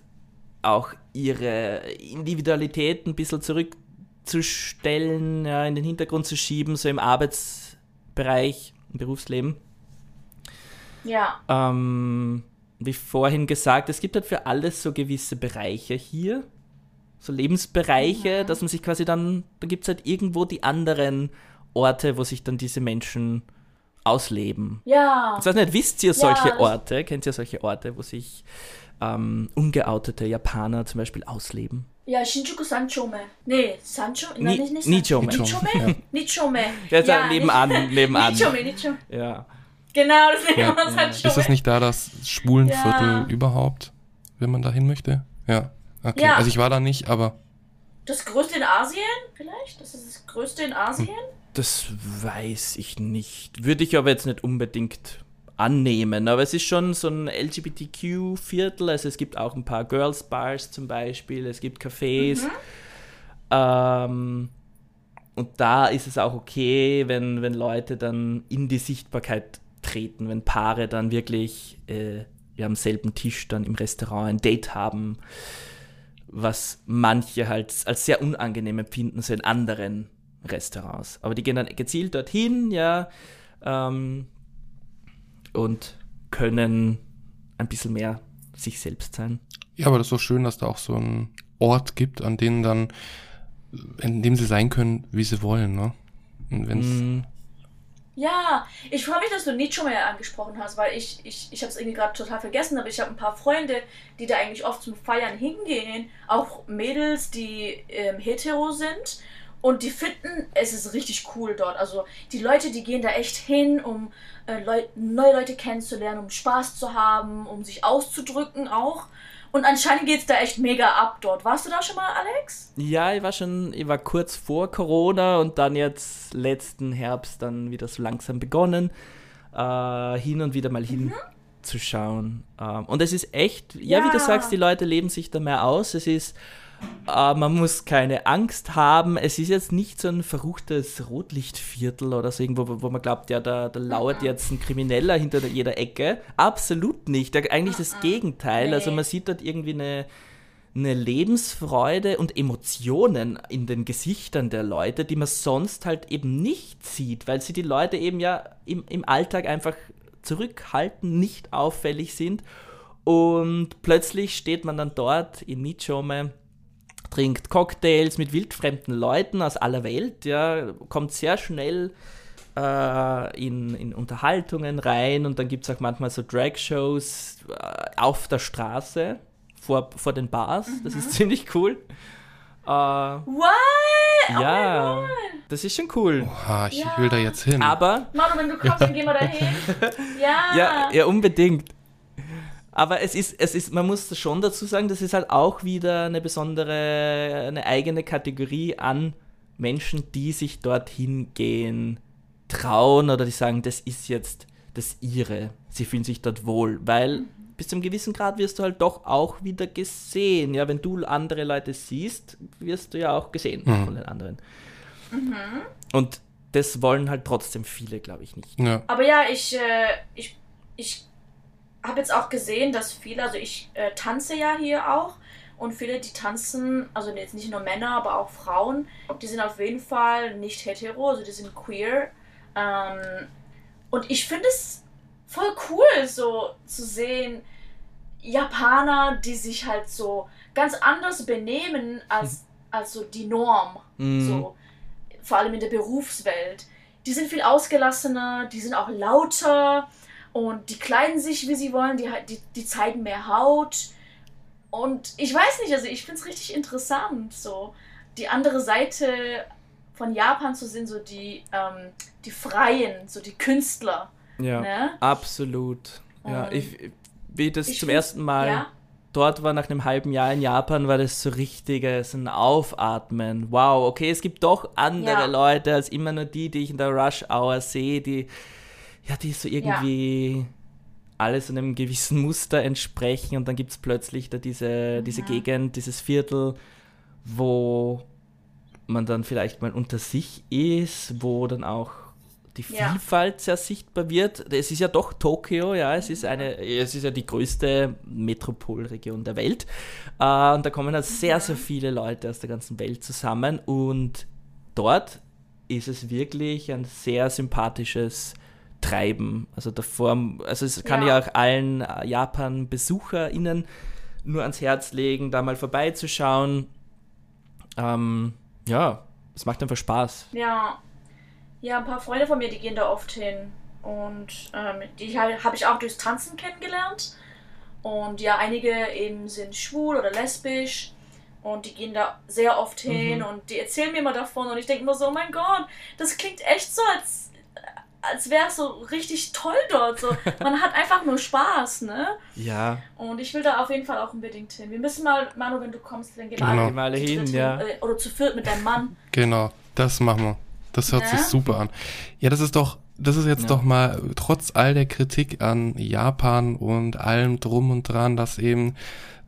auch ihre Individualität ein bisschen zurückzustellen, ja, in den Hintergrund zu schieben, so im Arbeitsbereich, im Berufsleben. Ja. Ähm, wie vorhin gesagt, es gibt halt für alles so gewisse Bereiche hier, so Lebensbereiche, dass man sich quasi dann, dann gibt es halt irgendwo die anderen Orte, wo sich dann diese Menschen ausleben. Ja. Ich weiß nicht, wisst ihr solche das- Orte? Kennt ihr solche Orte, wo sich ähm, ungeoutete Japaner zum Beispiel ausleben? Ja, Shinjuku Sanchome. Nee, Sancho? Ni- Nein, nicht, nicht Nichome. Nichome? Ja. Nichome. Ja, da nebenan, nebenan. Nichome, Nichome. Ja. Genau, das nennt Ja. man Sanchome. Ist das nicht da das Schwulenviertel Ja. überhaupt, wenn man da hin möchte? Ja. Okay. Ja. Also ich war da nicht, aber Das größte in Asien, vielleicht? Das ist das größte in Asien? Das weiß ich nicht. Würde ich aber jetzt nicht unbedingt annehmen. Aber es ist schon so ein LGBTQ-Viertel. Also es gibt auch ein paar Girls Bars zum Beispiel. Es gibt Cafés. Mhm. Ähm, und da ist es auch okay, wenn, wenn Leute dann in die Sichtbarkeit treten, wenn Paare dann wirklich äh, ja, am selben Tisch dann im Restaurant ein Date haben, was manche halt als sehr unangenehm empfinden, so in anderen Restaurants. Aber die gehen dann gezielt dorthin, ja, ähm, und können ein bisschen mehr sich selbst sein. ja, aber das ist doch schön, dass da auch so ein Ort gibt, an dem dann, in dem sie sein können, wie sie wollen, ne? Und wenn's, Mm, Ja, ich freue mich, dass du Nichome angesprochen hast, weil ich, ich, ich habe es irgendwie gerade total vergessen, aber ich habe ein paar Freunde, die da eigentlich oft zum Feiern hingehen, auch Mädels, die ähm, hetero sind und die finden, es ist richtig cool dort. Also die Leute, die gehen da echt hin, um äh, Leu neue Leute kennenzulernen, um Spaß zu haben, um sich auszudrücken auch. Und anscheinend geht es da echt mega ab dort. Warst du da schon mal, Alex? Ja, ich war schon, ich war kurz vor Corona und dann jetzt letzten Herbst dann wieder so langsam begonnen, äh, hin und wieder mal hinzuschauen. Mhm. Ähm, und es ist echt, ja, ja, wie du sagst, die Leute leben sich da mehr aus. Es ist Uh, man muss keine Angst haben. Es ist jetzt nicht so ein verruchtes Rotlichtviertel oder so irgendwo, wo, wo man glaubt, ja, da, da lauert mhm. jetzt ein Krimineller hinter jeder Ecke. Absolut nicht. Eigentlich das mhm. Gegenteil. Also man sieht dort irgendwie eine, eine Lebensfreude und Emotionen in den Gesichtern der Leute, die man sonst halt eben nicht sieht, weil sie die Leute eben ja im, im Alltag einfach zurückhalten, nicht auffällig sind. Und plötzlich steht man dann dort in Nitschome trinkt Cocktails mit wildfremden Leuten aus aller Welt, ja, kommt sehr schnell äh, in, in Unterhaltungen rein und dann gibt es auch manchmal so Drag-Shows äh, auf der Straße vor, vor den Bars. Mhm. Das ist mhm. ziemlich cool. Äh, What? Oh ja, oh das ist schon cool. Oha, ich ja. will da jetzt hin. Aber. Manu, wenn du kommst, dann gehen wir da hin. Ja. ja. Ja, unbedingt. Aber es ist, es ist, man muss schon dazu sagen, das ist halt auch wieder eine besondere, eine eigene Kategorie an Menschen, die sich dorthin gehen, trauen oder die sagen, das ist jetzt das ihre. Sie fühlen sich dort wohl, weil bis zu einem gewissen Grad wirst du halt doch auch wieder gesehen. Ja, wenn du andere Leute siehst, wirst du ja auch gesehen mhm. von den anderen. Mhm. Und das wollen halt trotzdem viele, glaube ich, nicht. Ja. Aber ja, ich, äh, ich, ich habe jetzt auch gesehen, dass viele, also ich äh, tanze ja hier auch und viele, die tanzen, also jetzt nicht nur Männer, aber auch Frauen, die sind auf jeden Fall nicht hetero, also die sind queer. Ähm, und ich finde es voll cool, so zu sehen, Japaner, die sich halt so ganz anders benehmen als, als so die Norm. Mhm. So, vor allem in der Berufswelt. Die sind viel ausgelassener, die sind auch lauter und die kleiden sich, wie sie wollen, die, die, die zeigen mehr Haut. Und ich weiß nicht, also ich finde es richtig interessant, so die andere Seite von Japan zu sehen, so die, ähm, die Freien, so die Künstler. Ja, ne? absolut. Ja, ich, wie das zum ersten Mal ja? dort war, nach einem halben Jahr in Japan, war das so richtiges ein Aufatmen. Wow, okay, es gibt doch andere ja. Leute als immer nur die, die ich in der Rush Hour sehe, die ja, die so irgendwie ja. alles einem gewissen Muster entsprechen und dann gibt es plötzlich da diese, diese ja. Gegend, dieses Viertel, wo man dann vielleicht mal unter sich ist, wo dann auch die Vielfalt ja. sehr sichtbar wird. Es ist ja doch Tokio, ja, es ist eine, es ist ja die größte Metropolregion der Welt. Äh, und da kommen halt sehr, sehr viele Leute aus der ganzen Welt zusammen und dort ist es wirklich ein sehr sympathisches treiben. Also davor, also es kann ja, ja auch allen äh, Japan-BesucherInnen nur ans Herz legen, da mal vorbeizuschauen. Ähm, ja, es macht einfach Spaß. Ja. Ja, ein paar Freunde von mir, die gehen da oft hin. Und ähm, die habe ich auch durchs Tanzen kennengelernt. Und ja, einige eben sind schwul oder lesbisch. Und die gehen da sehr oft hin mhm. und die erzählen mir immer davon. Und ich denke mir so, oh mein Gott, das klingt echt so, als als wäre es so richtig toll dort. So. Man hat einfach nur Spaß, ne? Ja. Und ich will da auf jeden Fall auch unbedingt hin. Wir müssen mal, Manu, wenn du kommst, dann gehen wir genau. alle, mal hin, ja. Äh, oder zu viert mit deinem Mann. Genau, das machen wir. Das hört ja? sich super an. Ja, das ist doch, das ist jetzt ja. doch mal, trotz all der Kritik an Japan und allem drum und dran, dass eben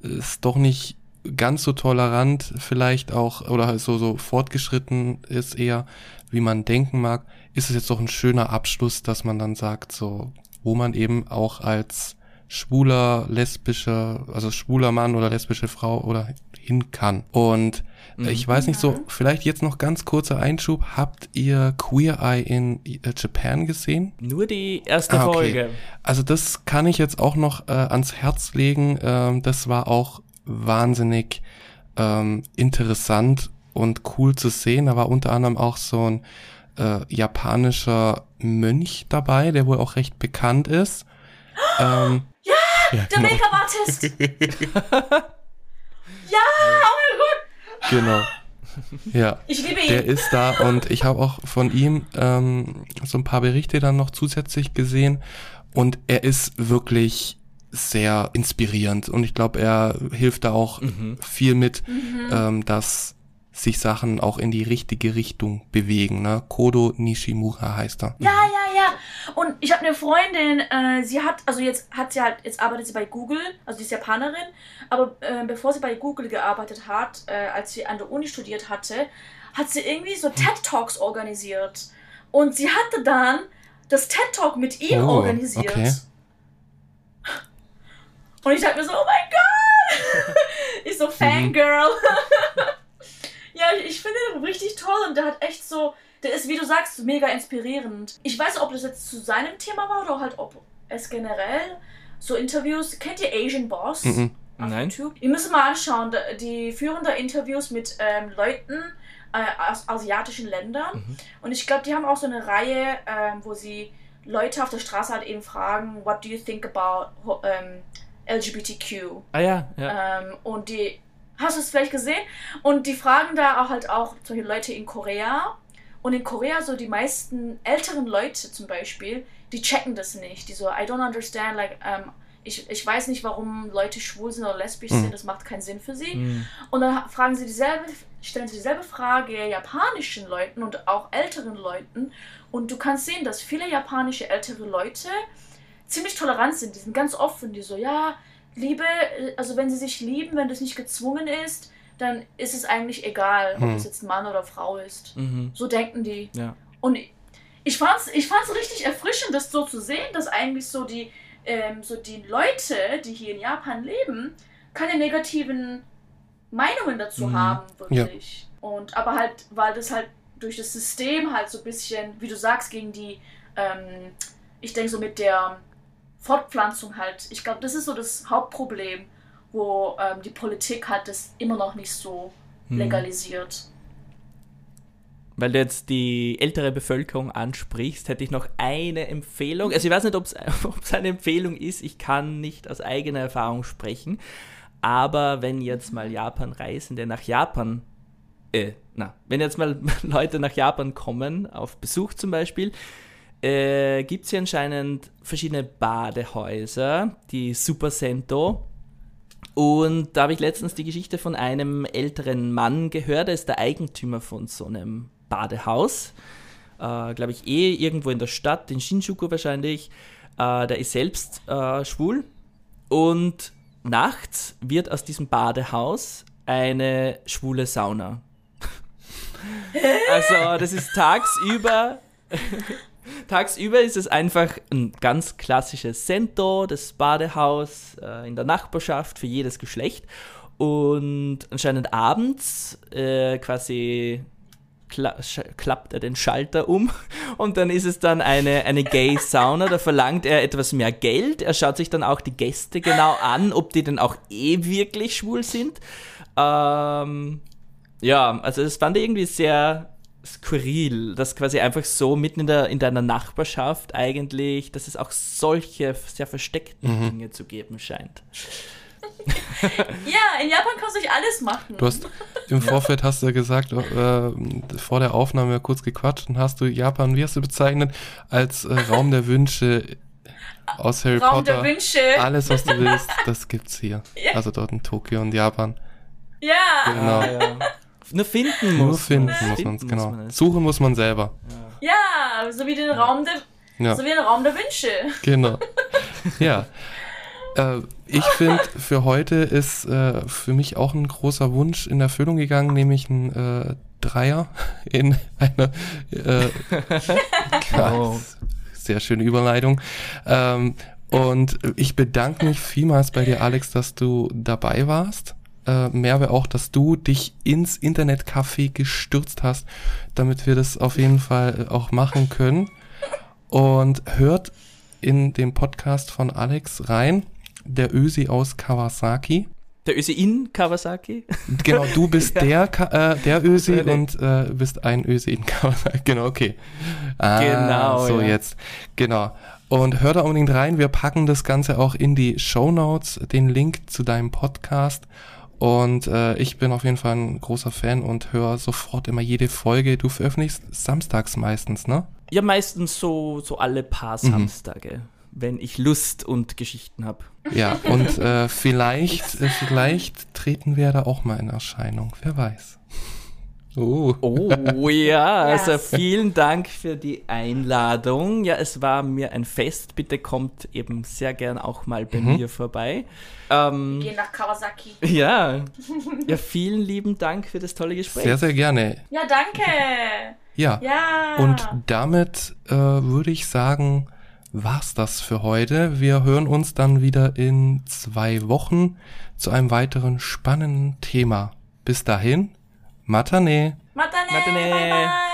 es doch nicht ganz so tolerant vielleicht auch oder so, so fortgeschritten ist eher, wie man denken mag ist es jetzt doch ein schöner Abschluss, dass man dann sagt, so, wo man eben auch als schwuler, lesbischer, also schwuler Mann oder lesbische Frau oder hin kann. Und mhm. ich weiß nicht so, vielleicht jetzt noch ganz kurzer Einschub. Habt ihr Queer Eye in äh, Japan gesehen? Nur die erste ah, okay. Folge. Also das kann ich jetzt auch noch äh, ans Herz legen. Ähm, das war auch wahnsinnig ähm, interessant und cool zu sehen. Da war unter anderem auch so ein äh, japanischer Mönch dabei, der wohl auch recht bekannt ist. Ähm, ja, ja, der genau. Make-up-Artist. ja, oh mein Gott. Genau. Ja, ich liebe ihn. Der ist da und ich habe auch von ihm ähm, so ein paar Berichte dann noch zusätzlich gesehen und er ist wirklich sehr inspirierend und ich glaube, er hilft da auch mhm. viel mit, mhm. ähm, dass sich Sachen auch in die richtige Richtung bewegen. Ne? Kodo Nishimura heißt er. Ja, ja, ja. Und ich habe eine Freundin, äh, sie hat, also jetzt hat sie halt, jetzt arbeitet sie bei Google, also sie ist Japanerin, aber äh, bevor sie bei Google gearbeitet hat, äh, als sie an der Uni studiert hatte, hat sie irgendwie so TED Talks organisiert. Und sie hatte dann das TED Talk mit ihm oh, organisiert. Okay. Und ich dachte mir so, oh mein Gott! ich so Fangirl. ja, ich finde den richtig toll und der hat echt so, der ist, wie du sagst, mega inspirierend. Ich weiß, ob das jetzt zu seinem Thema war oder halt ob es generell so Interviews. Kennt ihr Asian Boss? Mhm. Auf Nein. YouTube? Ihr müsst mal anschauen, die führen da Interviews mit ähm, Leuten äh, aus asiatischen Ländern. Mhm. Und ich glaube, die haben auch so eine Reihe, ähm, wo sie Leute auf der Straße halt eben fragen, what do you think about ähm, LGBTQ? Ah ja, ja. Ähm, und die, hast du es vielleicht gesehen? Und die fragen da auch halt auch solche Leute in Korea und in Korea so die meisten älteren Leute zum Beispiel, die checken das nicht. Die so, I don't understand, like, um, ich, ich weiß nicht, warum Leute schwul sind oder lesbisch mhm. sind, das macht keinen Sinn für sie. Mhm. Und dann fragen sie dieselbe, stellen sie dieselbe Frage japanischen Leuten und auch älteren Leuten. Und du kannst sehen, dass viele japanische ältere Leute ziemlich tolerant sind. Die sind ganz offen, die so, ja, Liebe, also wenn sie sich lieben, wenn das nicht gezwungen ist, dann ist es eigentlich egal, ob es jetzt ein Mann oder Frau ist. Mhm. So denken die. Ja. Und ich fand's, ich fand's richtig erfrischend, das so zu sehen, dass eigentlich so die, ähm, so die Leute, die hier in Japan leben, keine negativen Meinungen dazu mhm. haben, wirklich. Ja. Und aber halt, weil das halt durch das System halt so ein bisschen, wie du sagst, gegen die, ähm, ich denke so mit der Fortpflanzung halt, ich glaube, das ist so das Hauptproblem wo ähm, die Politik hat das immer noch nicht so hm. legalisiert. Weil du jetzt die ältere Bevölkerung ansprichst, hätte ich noch eine Empfehlung. Also ich weiß nicht, ob es eine Empfehlung ist, ich kann nicht aus eigener Erfahrung sprechen. Aber wenn jetzt mal Japan-Reisende nach Japan, äh, na, wenn jetzt mal Leute nach Japan kommen, auf Besuch zum Beispiel, äh, gibt es hier anscheinend verschiedene Badehäuser, die Super Sento und da habe ich letztens die Geschichte von einem älteren Mann gehört, der ist der Eigentümer von so einem Badehaus. Äh, Glaube ich, eh irgendwo in der Stadt, in Shinjuku wahrscheinlich. Äh, der ist selbst äh, schwul. Und nachts wird aus diesem Badehaus eine schwule Sauna. also, das ist tagsüber. Tagsüber ist es einfach ein ganz klassisches Sento, das Badehaus äh, in der Nachbarschaft für jedes Geschlecht. Und anscheinend abends äh, quasi kla klappt er den Schalter um und dann ist es dann eine, eine Gay-Sauna. Da verlangt er etwas mehr Geld. Er schaut sich dann auch die Gäste genau an, ob die denn auch eh wirklich schwul sind. Ähm, ja, also das fand ich irgendwie sehr skurril, dass quasi einfach so mitten in, der, in deiner Nachbarschaft eigentlich, dass es auch solche sehr versteckten mhm. Dinge zu geben scheint. ja, in Japan kannst du nicht alles machen. Du hast im Vorfeld hast du ja gesagt, äh, vor der Aufnahme kurz gequatscht und hast du Japan, wie hast du bezeichnet, als äh, Raum der Wünsche aus Harry Raum Potter. Der Wünsche. Alles, was du willst, das gibt's hier. Ja. Also dort in Tokio und Japan. Ja. Genau. Ah, ja. Nur finden muss Nur finden man. muss man genau. Muss man Suchen muss man selber. Ja, ja so wie den Raum der, ja. so wie den Raum der Wünsche. Genau. Ja. Äh, ich finde, für heute ist äh, für mich auch ein großer Wunsch in Erfüllung gegangen, nämlich ein äh, Dreier in einer äh, oh. sehr schöne Überleitung. Ähm, und ich bedanke mich vielmals bei dir, Alex, dass du dabei warst äh, Merve auch, dass du dich ins Internetcafé gestürzt hast, damit wir das auf jeden Fall auch machen können. Und hört in den Podcast von Alex rein, der Ösi aus Kawasaki. Der Öse in Kawasaki? Genau, du bist Ja. der, Ka äh, der Ösi und äh, bist ein Ösi in Kawasaki. Genau, okay. Ah, Genau, So ja. jetzt. Genau. Und hör da unbedingt rein. Wir packen das Ganze auch in die Show Notes, den Link zu deinem Podcast. Und äh, ich bin auf jeden Fall ein großer Fan und höre sofort immer jede Folge. Du veröffentlichst samstags meistens, ne? Ja, meistens so, so alle paar Mhm. Samstage, wenn ich Lust und Geschichten habe. Ja, und äh, vielleicht, äh, vielleicht treten wir da auch mal in Erscheinung. Wer weiß. Oh. Oh ja, also Yes. vielen Dank für die Einladung. Ja, es war mir ein Fest. Bitte kommt eben sehr gern auch mal bei Mhm. mir vorbei. Ähm, Gehen nach Kawasaki. ja. ja, vielen lieben Dank für das tolle Gespräch. Sehr, sehr gerne. Ja, danke. Ja. Ja. Und damit äh, würde ich sagen, war's das für heute. Wir hören uns dann wieder in zwei Wochen zu einem weiteren spannenden Thema. Bis dahin, またね。またね。またね。バイバイ